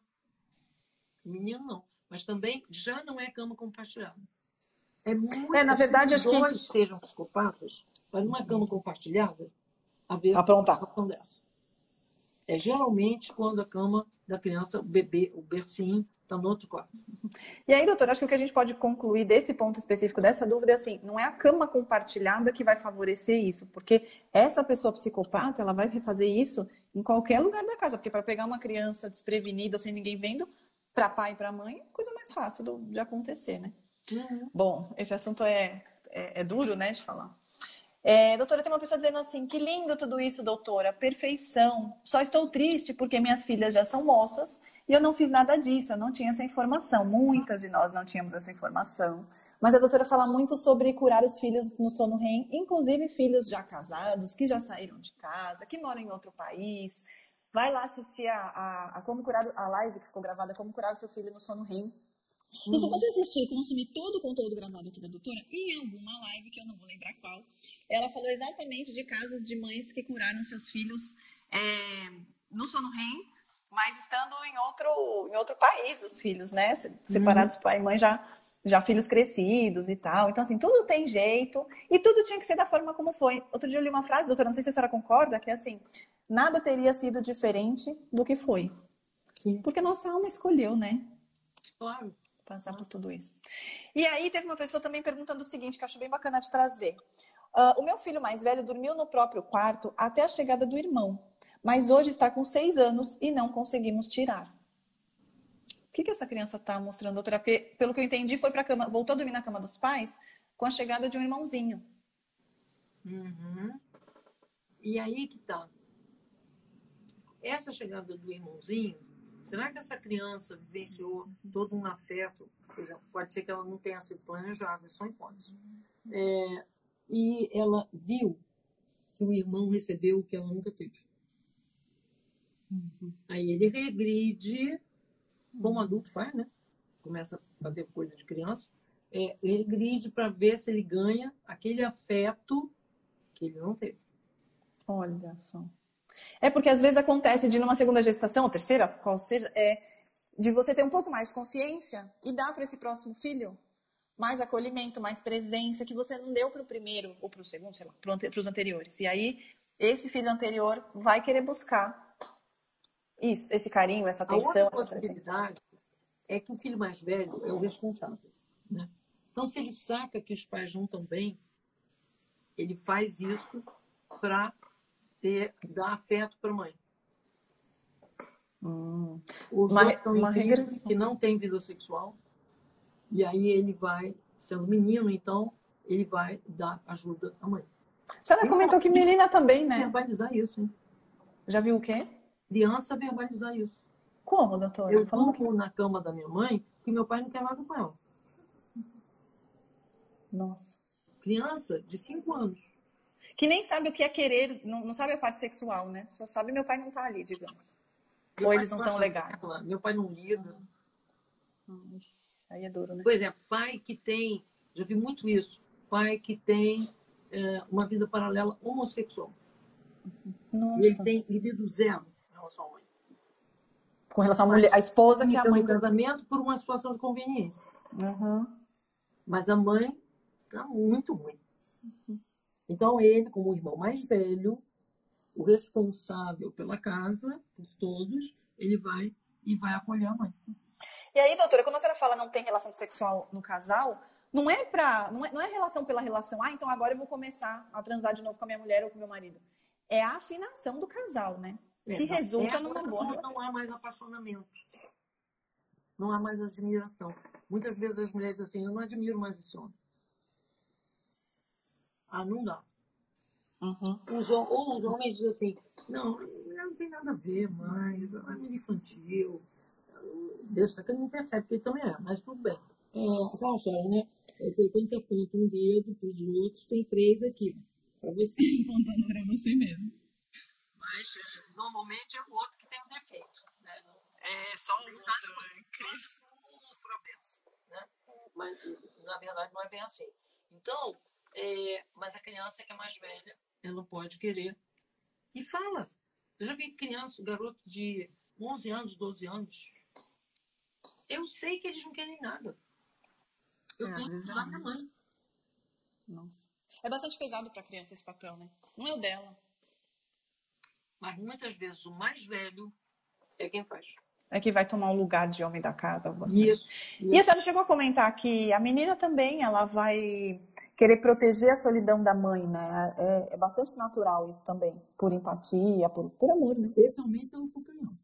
O menino não. Mas também já não é cama compartilhada. É muito é, na verdade, acho dois que... sejam psicopatas, mas numa cama compartilhada, haver Aprontar. uma dessa. É geralmente quando a cama da criança, o bebê, o bercinho, está no outro quarto. E aí, doutor, acho que o que a gente pode concluir desse ponto específico, dessa dúvida, é assim, não é a cama compartilhada que vai favorecer isso, porque essa pessoa psicopata, ela vai fazer isso em qualquer lugar da casa, porque para pegar uma criança desprevenida sem ninguém vendo, para pai e para mãe, é coisa mais fácil do, de acontecer, né? Uhum. Bom, esse assunto é, é, é duro, né, de falar. É, doutora, tem uma pessoa dizendo assim: que lindo tudo isso, doutora, perfeição. Só estou triste porque minhas filhas já são moças e eu não fiz nada disso, eu não tinha essa informação. Muitas de nós não tínhamos essa informação. Mas a doutora fala muito sobre curar os filhos no sono REM, inclusive filhos já casados, que já saíram de casa, que moram em outro país. Vai lá assistir a, a, a como curar a live que ficou gravada, como curar o seu filho no sono REM. Uhum. E se você assistir e consumir todo o conteúdo gravado aqui da doutora, em alguma live, que eu não vou lembrar qual, ela falou exatamente de casos de mães que curaram seus filhos é, no sono REM mas estando em outro, em outro país, os filhos, né? Separados uhum. pai e mãe já, já filhos crescidos e tal. Então, assim, tudo tem jeito e tudo tinha que ser da forma como foi. Outro dia eu li uma frase, doutora, não sei se a senhora concorda, que é assim, nada teria sido diferente do que foi. Sim. Porque nossa alma escolheu, né? Claro. Passar por tudo isso. E aí teve uma pessoa também perguntando o seguinte, que eu acho bem bacana de trazer. Uh, o meu filho mais velho dormiu no próprio quarto até a chegada do irmão mas hoje está com seis anos e não conseguimos tirar. O que, que essa criança está mostrando, doutora? Porque, pelo que eu entendi, foi para cama, voltou a dormir na cama dos pais com a chegada de um irmãozinho. Uhum. E aí que tá. Essa chegada do irmãozinho, será que essa criança vivenciou todo um afeto? pode ser que ela não tenha sido planejada, são hipóteses. É, e ela viu que o irmão recebeu o que ela nunca teve. Uhum. Aí ele regride, como adulto faz, né? Começa a fazer coisa de criança. É, regride para ver se ele ganha aquele afeto que ele não teve. Olha só. É porque às vezes acontece de numa segunda gestação, ou terceira, qual seja, é de você ter um pouco mais de consciência e dar para esse próximo filho mais acolhimento, mais presença que você não deu para o primeiro ou para o segundo, sei lá, para os anteriores. E aí esse filho anterior vai querer buscar isso, esse carinho, essa atenção. A outra possibilidade é que o filho mais velho é o responsável. Né? Então, se ele saca que os pais não estão bem, ele faz isso para dar afeto para a mãe. Hum. Os uma, dois estão em que não tem vida sexual, e aí ele vai, sendo menino, então, ele vai dar ajuda à mãe. A senhora comentou que menina também, né? Verbalizar isso, hein? Já viu o quê? criança verbalizar isso. Como, doutora? Eu durmo que... na cama da minha mãe e meu pai não quer nada com ela. Nossa. Criança de 5 anos. Que nem sabe o que é querer, não, não sabe a parte sexual, né? Só sabe meu pai não tá ali, digamos. Meu Ou eles não estão legais. Meu pai não lida. Aí é duro, né? Por exemplo, pai que tem, já vi muito isso, pai que tem é, uma vida paralela homossexual. Nossa. E ele tem libido zero relação à mãe. Com relação à mulher, a esposa que é a mãe. do casamento por uma situação de conveniência. Uhum. Mas a mãe está muito ruim. Uhum. Então ele, como o irmão mais velho, o responsável pela casa, por todos, ele vai e vai acolher a mãe. E aí, doutora, quando a senhora fala não tem relação sexual no casal, não é para não é, não é relação pela relação. Ah, então agora eu vou começar a transar de novo com a minha mulher ou com o meu marido. É a afinação do casal, né? É, que resulta é numa boa. Não há mais apaixonamento. Não há mais admiração. Muitas vezes as mulheres dizem assim, eu não admiro mais esse homem. Ah, não dá. Uhum. Os, ou os homens dizem assim, não, não tem nada a ver mais, é muito infantil. Deus está que não percebe que ele também é, mas tudo bem. É, aquela história, né? É quando você aponta um dedo para os outros, tem três aqui. Para você. Apontando para você mesmo mas normalmente é o outro que tem um defeito. Né? É só um outro. É né? Mas na verdade não é bem assim. Então, é, mas a criança que é mais velha, ela pode querer. E fala. Eu já vi criança, garoto de 11 anos, 12 anos. Eu sei que eles não querem nada. Eu é, tenho que minha mãe. Nossa. É bastante pesado para a criança esse papel, né? Não é o dela mas muitas vezes o mais velho é quem faz. É que vai tomar o lugar de homem da casa. Você. Isso, isso. E a senhora chegou a comentar que a menina também ela vai querer proteger a solidão da mãe, né? É, é bastante natural isso também, por empatia, por, por amor, né? Especialmente se ela for canhota.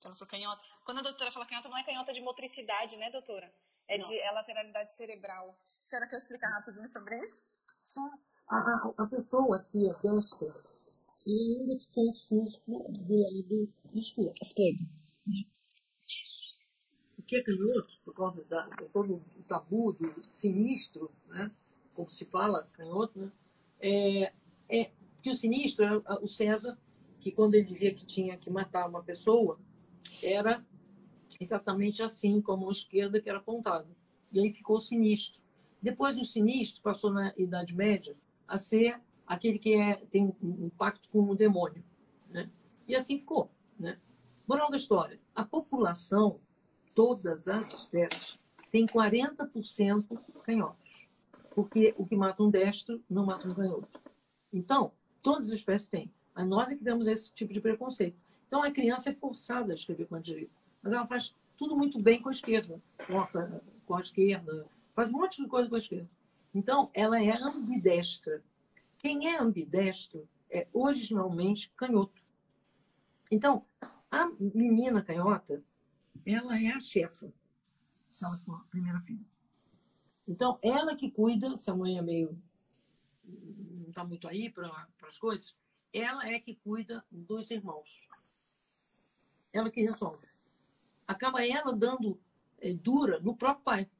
Se ela for canhota. Quando a doutora fala canhota, não é canhota de motricidade, né, doutora? É não. de é lateralidade cerebral. A senhora quer explicar rapidinho sobre isso? Sim. A, a, a pessoa que é destra e um deficiente físico do lado esquerdo. esquerdo. O que é canhoto, por causa da, de todo o tabu do sinistro, né? como se fala, canhoto, né? é, é que o sinistro é o César, que quando ele dizia que tinha que matar uma pessoa, era exatamente assim, como a esquerda que era apontada. E aí ficou sinistro. Depois do sinistro, passou na Idade Média a ser aquele que é, tem um pacto com o demônio. Né? E assim ficou. Né? Moral da história: a população, todas as espécies, tem 40% canhotos. Porque o que mata um destro não mata um canhoto. Então, todas as espécies têm. A nós é que temos esse tipo de preconceito. Então, a criança é forçada a escrever com a direita. Mas ela faz tudo muito bem com a esquerda. Corta com a esquerda, faz um monte de coisa com a esquerda. Então, ela é ambidestra. Quem é ambidestro é originalmente canhoto. Então, a menina canhota, ela é a chefa. Ela é a primeira filha. Então, ela que cuida, se a mãe é meio. não está muito aí para as coisas, ela é que cuida dos irmãos. Ela que resolve. Acaba ela dando é, dura no próprio pai.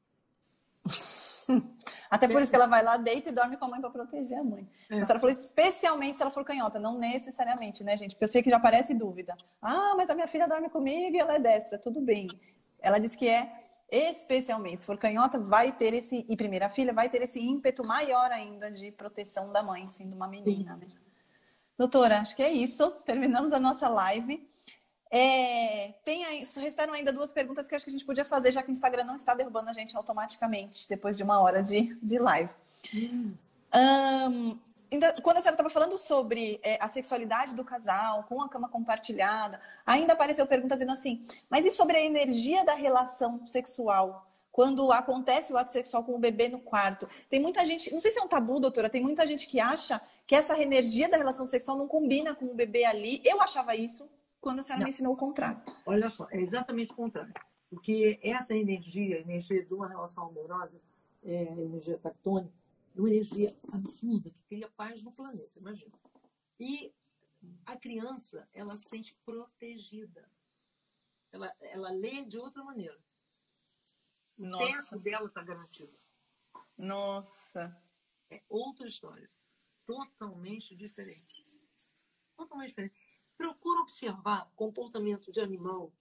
Até por isso que ela vai lá, deita e dorme com a mãe para proteger a mãe. É. A senhora falou especialmente se ela for canhota, não necessariamente, né, gente? Porque eu sei que já parece dúvida. Ah, mas a minha filha dorme comigo e ela é destra. Tudo bem. Ela diz que é especialmente. Se for canhota, vai ter esse. E primeira filha, vai ter esse ímpeto maior ainda de proteção da mãe, sendo uma menina, né? Doutora, acho que é isso. Terminamos a nossa live. É, tem aí, restaram ainda duas perguntas que acho que a gente podia fazer, já que o Instagram não está derrubando a gente automaticamente depois de uma hora de, de live. Um, ainda, quando a senhora estava falando sobre é, a sexualidade do casal, com a cama compartilhada, ainda apareceu pergunta dizendo assim: mas e sobre a energia da relação sexual? Quando acontece o ato sexual com o bebê no quarto. Tem muita gente, não sei se é um tabu, doutora, tem muita gente que acha que essa energia da relação sexual não combina com o bebê ali. Eu achava isso, quando a senhora não. me ensinou o contrário. Olha só, é exatamente o contrário. Porque essa energia, energia de uma relação amorosa, é, energia tactônica, é uma energia absurda que cria paz no planeta, imagina. E a criança, ela se sente protegida. Ela, ela lê de outra maneira. O Nossa. tempo dela está garantido. Nossa. É outra história. Totalmente diferente. Totalmente diferente. Procura observar comportamento de animal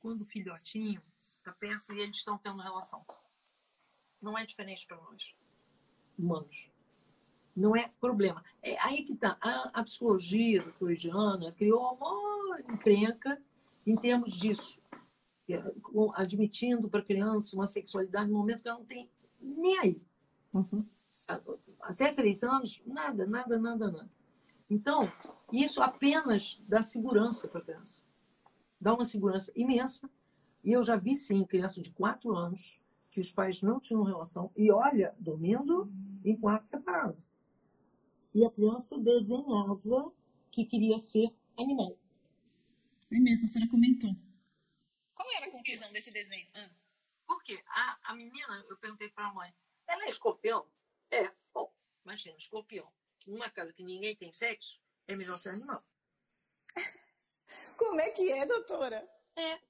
quando o filhotinho está perto e eles estão tendo relação. Não é diferente para nós, humanos. Não é problema. É aí que está. A, a psicologia freudiana criou uma encrenca em termos disso. É, admitindo para a criança uma sexualidade no momento que ela não tem nem aí. Uhum. Até três anos, nada, nada, nada, nada. Então, isso apenas dá segurança para a criança. Dá uma segurança imensa. E eu já vi, sim, criança de quatro anos que os pais não tinham relação. E olha, dormindo em quarto separado. E a criança desenhava que queria ser animal. É mesmo, a senhora comentou. Qual era a conclusão desse desenho? Ah. Porque a, a menina, eu perguntei para a mãe, ela é escorpião? É. Bom, imagina, escorpião numa casa que ninguém tem sexo, é melhor ser animal. Como é que é, doutora? É,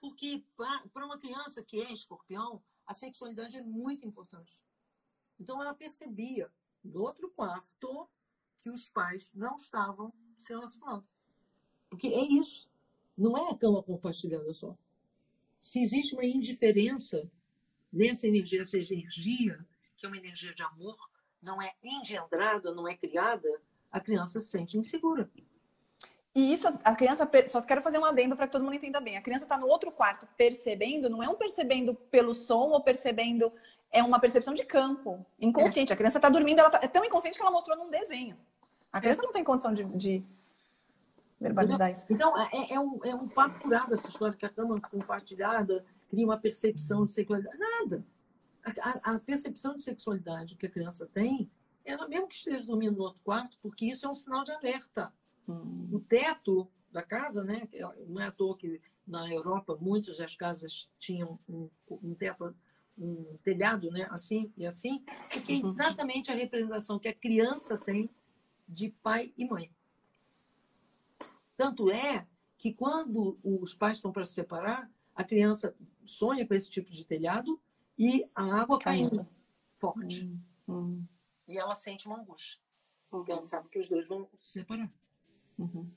porque para uma criança que é escorpião, a sexualidade é muito importante. Então ela percebia no outro quarto que os pais não estavam se relacionando. Porque é isso. Não é a cama compartilhada só. Se existe uma indiferença nessa energia, essa energia, que é uma energia de amor, não é engendrada, não é criada, a criança se sente insegura. E isso, a criança, só quero fazer um adendo para que todo mundo entenda bem. A criança está no outro quarto percebendo, não é um percebendo pelo som ou percebendo, é uma percepção de campo, inconsciente. É. A criança está dormindo, ela tá, é tão inconsciente que ela mostrou num desenho. A criança é. não tem condição de, de verbalizar isso. Então, é, é, um, é um papo curado essa história que a cama compartilhada cria uma percepção de sexualidade. Nada a, a, percepção de sexualidade que a criança tem, ela mesmo que esteja dormindo no outro quarto, porque isso é um sinal de alerta. Hum. O teto da casa, né? Não é à toa que na Europa muitas das casas tinham um, um teto, um telhado, né? Assim e assim, porque é uhum. exatamente a representação que a criança tem de pai e mãe. Tanto é que quando os pais estão para se separar, a criança sonha com esse tipo de telhado e a água caindo forte. Hum, hum. E ela sente uma angústia. Porque ela sabe que os dois vão se separar. Uhum.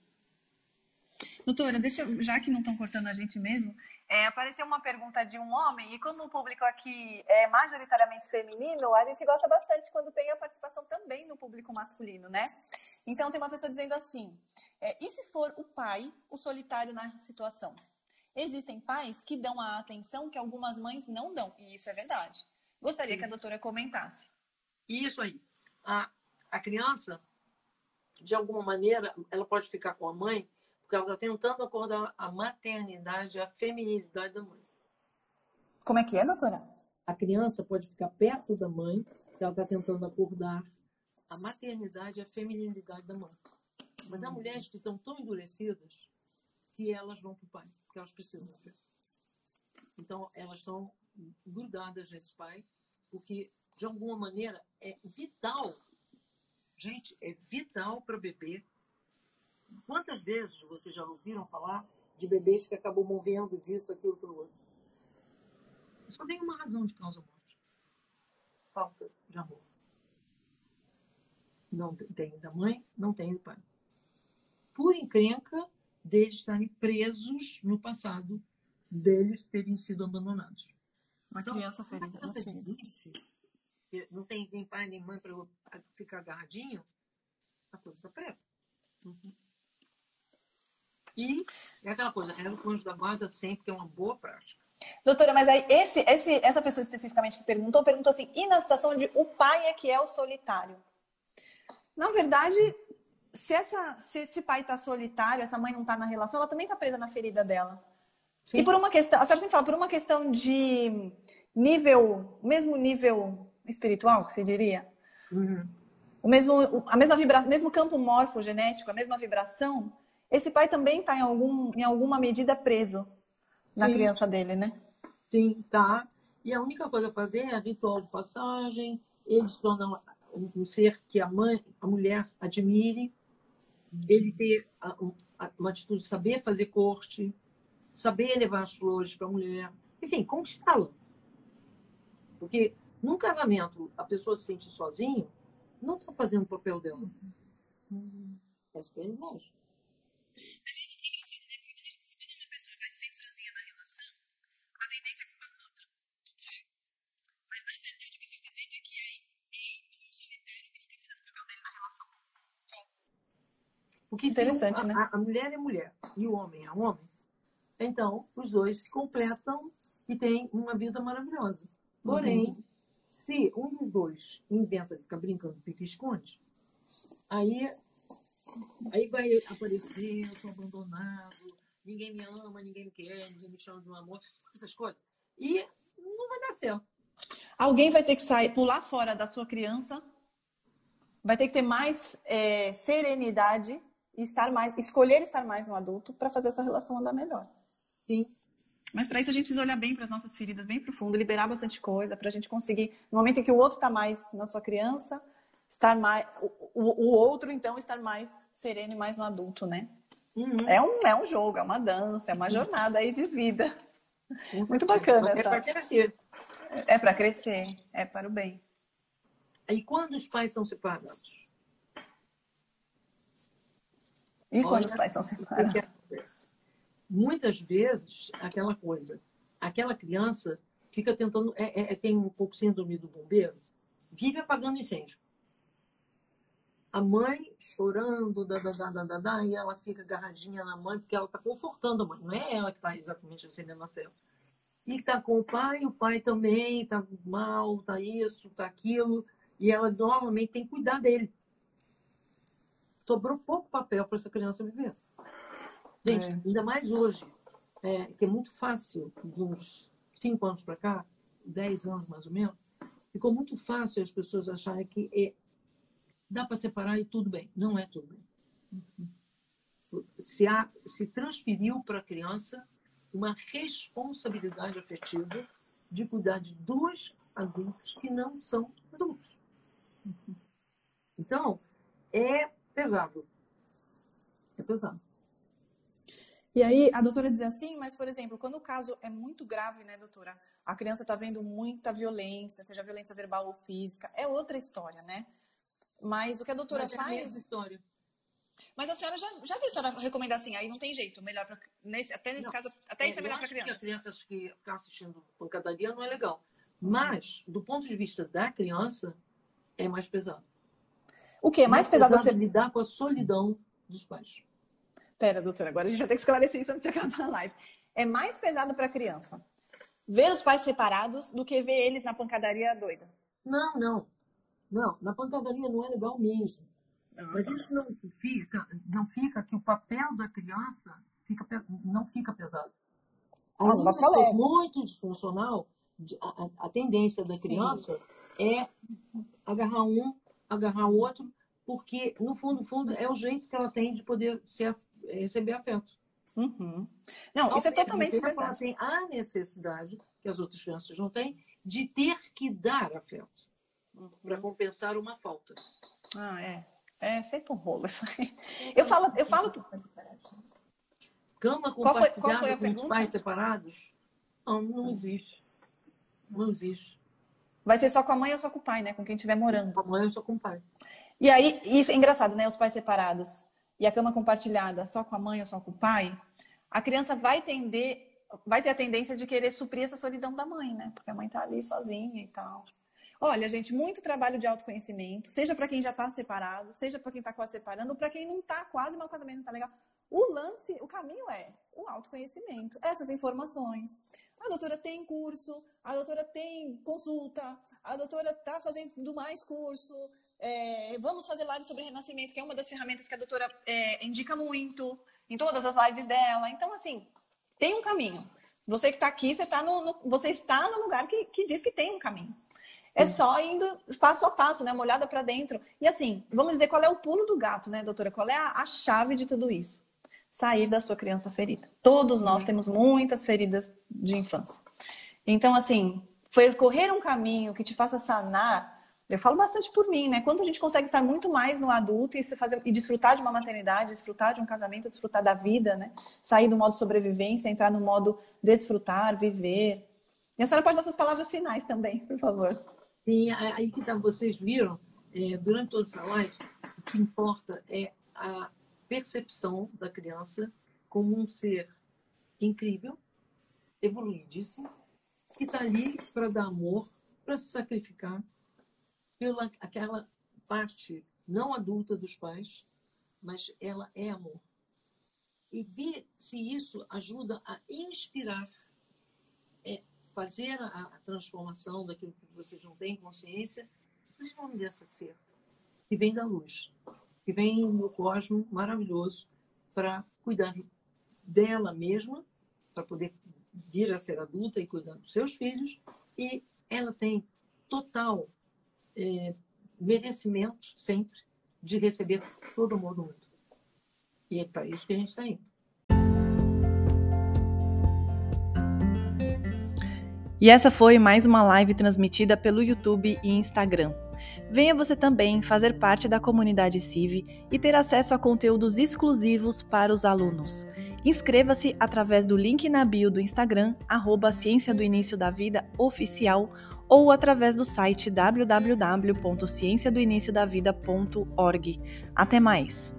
Doutora, deixa, já que não estão cortando a gente mesmo, É, apareceu uma pergunta de um homem, e como o público aqui é majoritariamente feminino, a gente gosta bastante quando tem a participação também no público masculino, né? Então tem uma pessoa dizendo assim: é, e se for o pai o solitário na situação? Existem pais que dão a atenção que algumas mães não dão, e isso é verdade. Gostaria que a doutora comentasse. Isso aí. A, a criança, de alguma maneira, ela pode ficar com a mãe porque ela está tentando acordar a maternidade, a feminilidade da mãe. Como é que é, doutora? A criança pode ficar perto da mãe, porque ela está tentando acordar a maternidade a feminilidade da mãe. Mas há mulheres que estão tão endurecidas que elas vão para o pai, porque elas precisam. Então, elas são grudadas nesse pai, porque, de alguma maneira, é vital. Gente, é vital para bebê Quantas vezes vocês já ouviram falar de bebês que acabam morrendo disso, daquilo, do outro? Só tem uma razão de causa morte. Falta de amor. Não tem da mãe, não tem do pai. Por encrenca deles estarem presos no passado, deles terem sido abandonados. Uma então, criança ferida. Criança existe, não tem nem pai nem mãe para ficar agarradinho, a coisa está preta. Uhum. E é aquela coisa, é o anjo da guarda sempre, é uma boa prática. Doutora, mas aí esse, esse, essa pessoa especificamente que perguntou, perguntou assim, e na situação de o pai é que é o solitário? Na verdade, se, essa, se esse pai está solitário, essa mãe não está na relação, ela também está presa na ferida dela. Sim. E por uma questão, a senhora sempre fala, por uma questão de nível, mesmo nível espiritual, que se diria, uhum. o mesmo, a mesma vibração, mesmo campo morfogenético, a mesma vibração, esse pai também está em, algum, em alguma medida preso na Sim. criança dele, né? Sim, tá. E a única coisa a fazer é ritual de passagem, eles tornam um ser que a mãe, a mulher admire, ele ter uma atitude de saber fazer corte, saber levar as flores para a mulher, enfim, conquistá-la. Porque num casamento a pessoa se sente sozinha, não está fazendo o papel dela. Uhum. É inveja. Mas a O que interessante, a, né? A, a mulher é mulher e o homem é homem. Então, os dois se completam e têm uma vida maravilhosa. Porém, uhum. se um dos dois inventa de ficar brincando pique-esconde, aí Aí vai aparecer, eu sou abandonado, ninguém me ama, ninguém me quer, ninguém me chama de um amor, essas coisas. E não vai dar certo. Alguém vai ter que sair, pular fora da sua criança, vai ter que ter mais é, serenidade estar mais, escolher estar mais no adulto para fazer essa relação andar melhor. Sim. Mas para isso a gente precisa olhar bem para as nossas feridas, bem profundo, liberar bastante coisa, para a gente conseguir, no momento em que o outro está mais na sua criança, estar mais. O, o outro, então, estar mais sereno e mais no adulto, né? Uhum. É, um, é um jogo, é uma dança, é uma jornada aí de vida. Muito bacana. É para crescer. É para crescer, é para o bem. E quando os pais são separados? E quando Olha, os pais são separados? Muitas vezes, aquela coisa, aquela criança fica tentando, é, é, é tem um pouco síndrome do bombeiro, vive apagando incêndio a mãe chorando, da, da, da, da, da, e ela fica agarradinha na mãe, porque ela está confortando a mãe, não é ela que está exatamente recebendo a fé. E está com o pai, o pai também está mal, está isso, está aquilo, e ela normalmente tem que cuidar dele. Sobrou pouco papel para essa criança viver. Gente, é. ainda mais hoje, é, que é muito fácil, de uns cinco anos para cá, dez anos mais ou menos, ficou muito fácil as pessoas acharem que é dá para separar e tudo bem. Não é tudo bem. Se, há, se transferiu para a criança uma responsabilidade afetiva de cuidar de dois adultos que não são adultos. Então, é pesado. É pesado. E aí, a doutora diz assim, mas, por exemplo, quando o caso é muito grave, né, doutora? A criança está vendo muita violência, seja violência verbal ou física, é outra história, né? Mas o que a doutora Mas faz. É a mesma história. Mas a senhora já, já viu a senhora recomendar assim, aí não tem jeito, melhor pra, nesse, até nesse Não. caso, até isso é melhor para acho que criança. a criança que ficar assistindo pancadaria não é legal. Mas, do ponto de vista da criança, é mais pesado. O que? É mais pesado você. lidar com a solidão dos pais. Pera, doutora, agora a gente vai ter que esclarecer isso antes de acabar a live. É mais pesado para a criança ver os pais separados do que ver eles na pancadaria doida. Não, não. Não, na pancadaria não é legal mesmo. Mas tá. isso não fica, não fica que o papel da criança fica, não fica pesado. Ah, não que leve. muito disfuncional, de- a, a- a tendência da criança é agarrar um, agarrar o outro, porque no fundo, fundo, é o jeito que ela tem de poder se, af- receber afeto. Uhum. Não, Ao isso é totalmente tempo, Ela verdade. tem a necessidade, que as outras crianças não têm, de ter que dar afeto para compensar uma falta. Ah, é. É sempre um rolo isso aí. Eu falo, eu falo. Cama Qual foi- qual compartilhada foi com os pais separados? Não, não existe. Não existe. Vai ser só com a mãe ou só com o pai, né? Com quem estiver morando. A mãe é só com o pai. E aí, isso é engraçado, né? Os pais separados e a cama compartilhada só com a mãe ou só com o pai, a criança vai tender, vai ter a tendência de querer suprir essa solidão da mãe, né? Porque a mãe tá ali sozinha e tal. Olha, gente, muito trabalho de autoconhecimento, seja para quem já está separado, seja para quem está quase separando, ou para quem não está quase, mas o casamento não tá legal. O lance, o caminho é o autoconhecimento, essas informações. A doutora tem curso, a doutora tem consulta, a doutora está fazendo mais curso. é, vamos fazer live sobre renascimento, que é uma das ferramentas que a doutora é, indica muito em todas as lives dela. Então, assim, tem um caminho. Você que está aqui, você, tá no, no- você está no lugar que, que diz que tem um caminho. É só indo passo a passo, né? Uma olhada para dentro. E assim, vamos dizer qual é o pulo do gato, né, doutora? Qual é a, a chave de tudo isso? Sair da sua criança ferida. Todos nós temos muitas feridas de infância. Então, assim, percorrer um caminho que te faça sanar. Eu falo bastante por mim, né? Quando a gente consegue estar muito mais no adulto e, se fazer, e desfrutar de uma maternidade, desfrutar de um casamento, desfrutar da vida, né? Sair do modo sobrevivência, entrar no modo desfrutar, viver. E a senhora pode dar suas palavras finais também, por favor. A- aí que tá, vocês viram, é, durante toda essa live, o que importa é a percepção da criança como um ser incrível, evoluidíssimo, que está ali para dar amor, para se sacrificar pela aquela parte não adulta dos pais, mas ela é amor. E ver se isso ajuda a inspirar, é, fazer a, a transformação daquilo que vocês não têm consciência, vocês vão dessa ser, que vem da luz, que vem no cosmo maravilhoso para cuidar dela mesma, para poder vir a ser adulta e cuidar dos seus filhos, e ela tem total é, merecimento sempre de receber todo mundo. E é para isso que a gente está indo. E essa foi mais uma live transmitida pelo YouTube e Instagram. Venha você também fazer parte da comunidade CIV e ter acesso a conteúdos exclusivos para os alunos. Inscreva-se através do link na bio do Instagram, arroba Ciência do Início da Vida Oficial, ou através do site www.cienciadoiniciodavida.org. Até mais!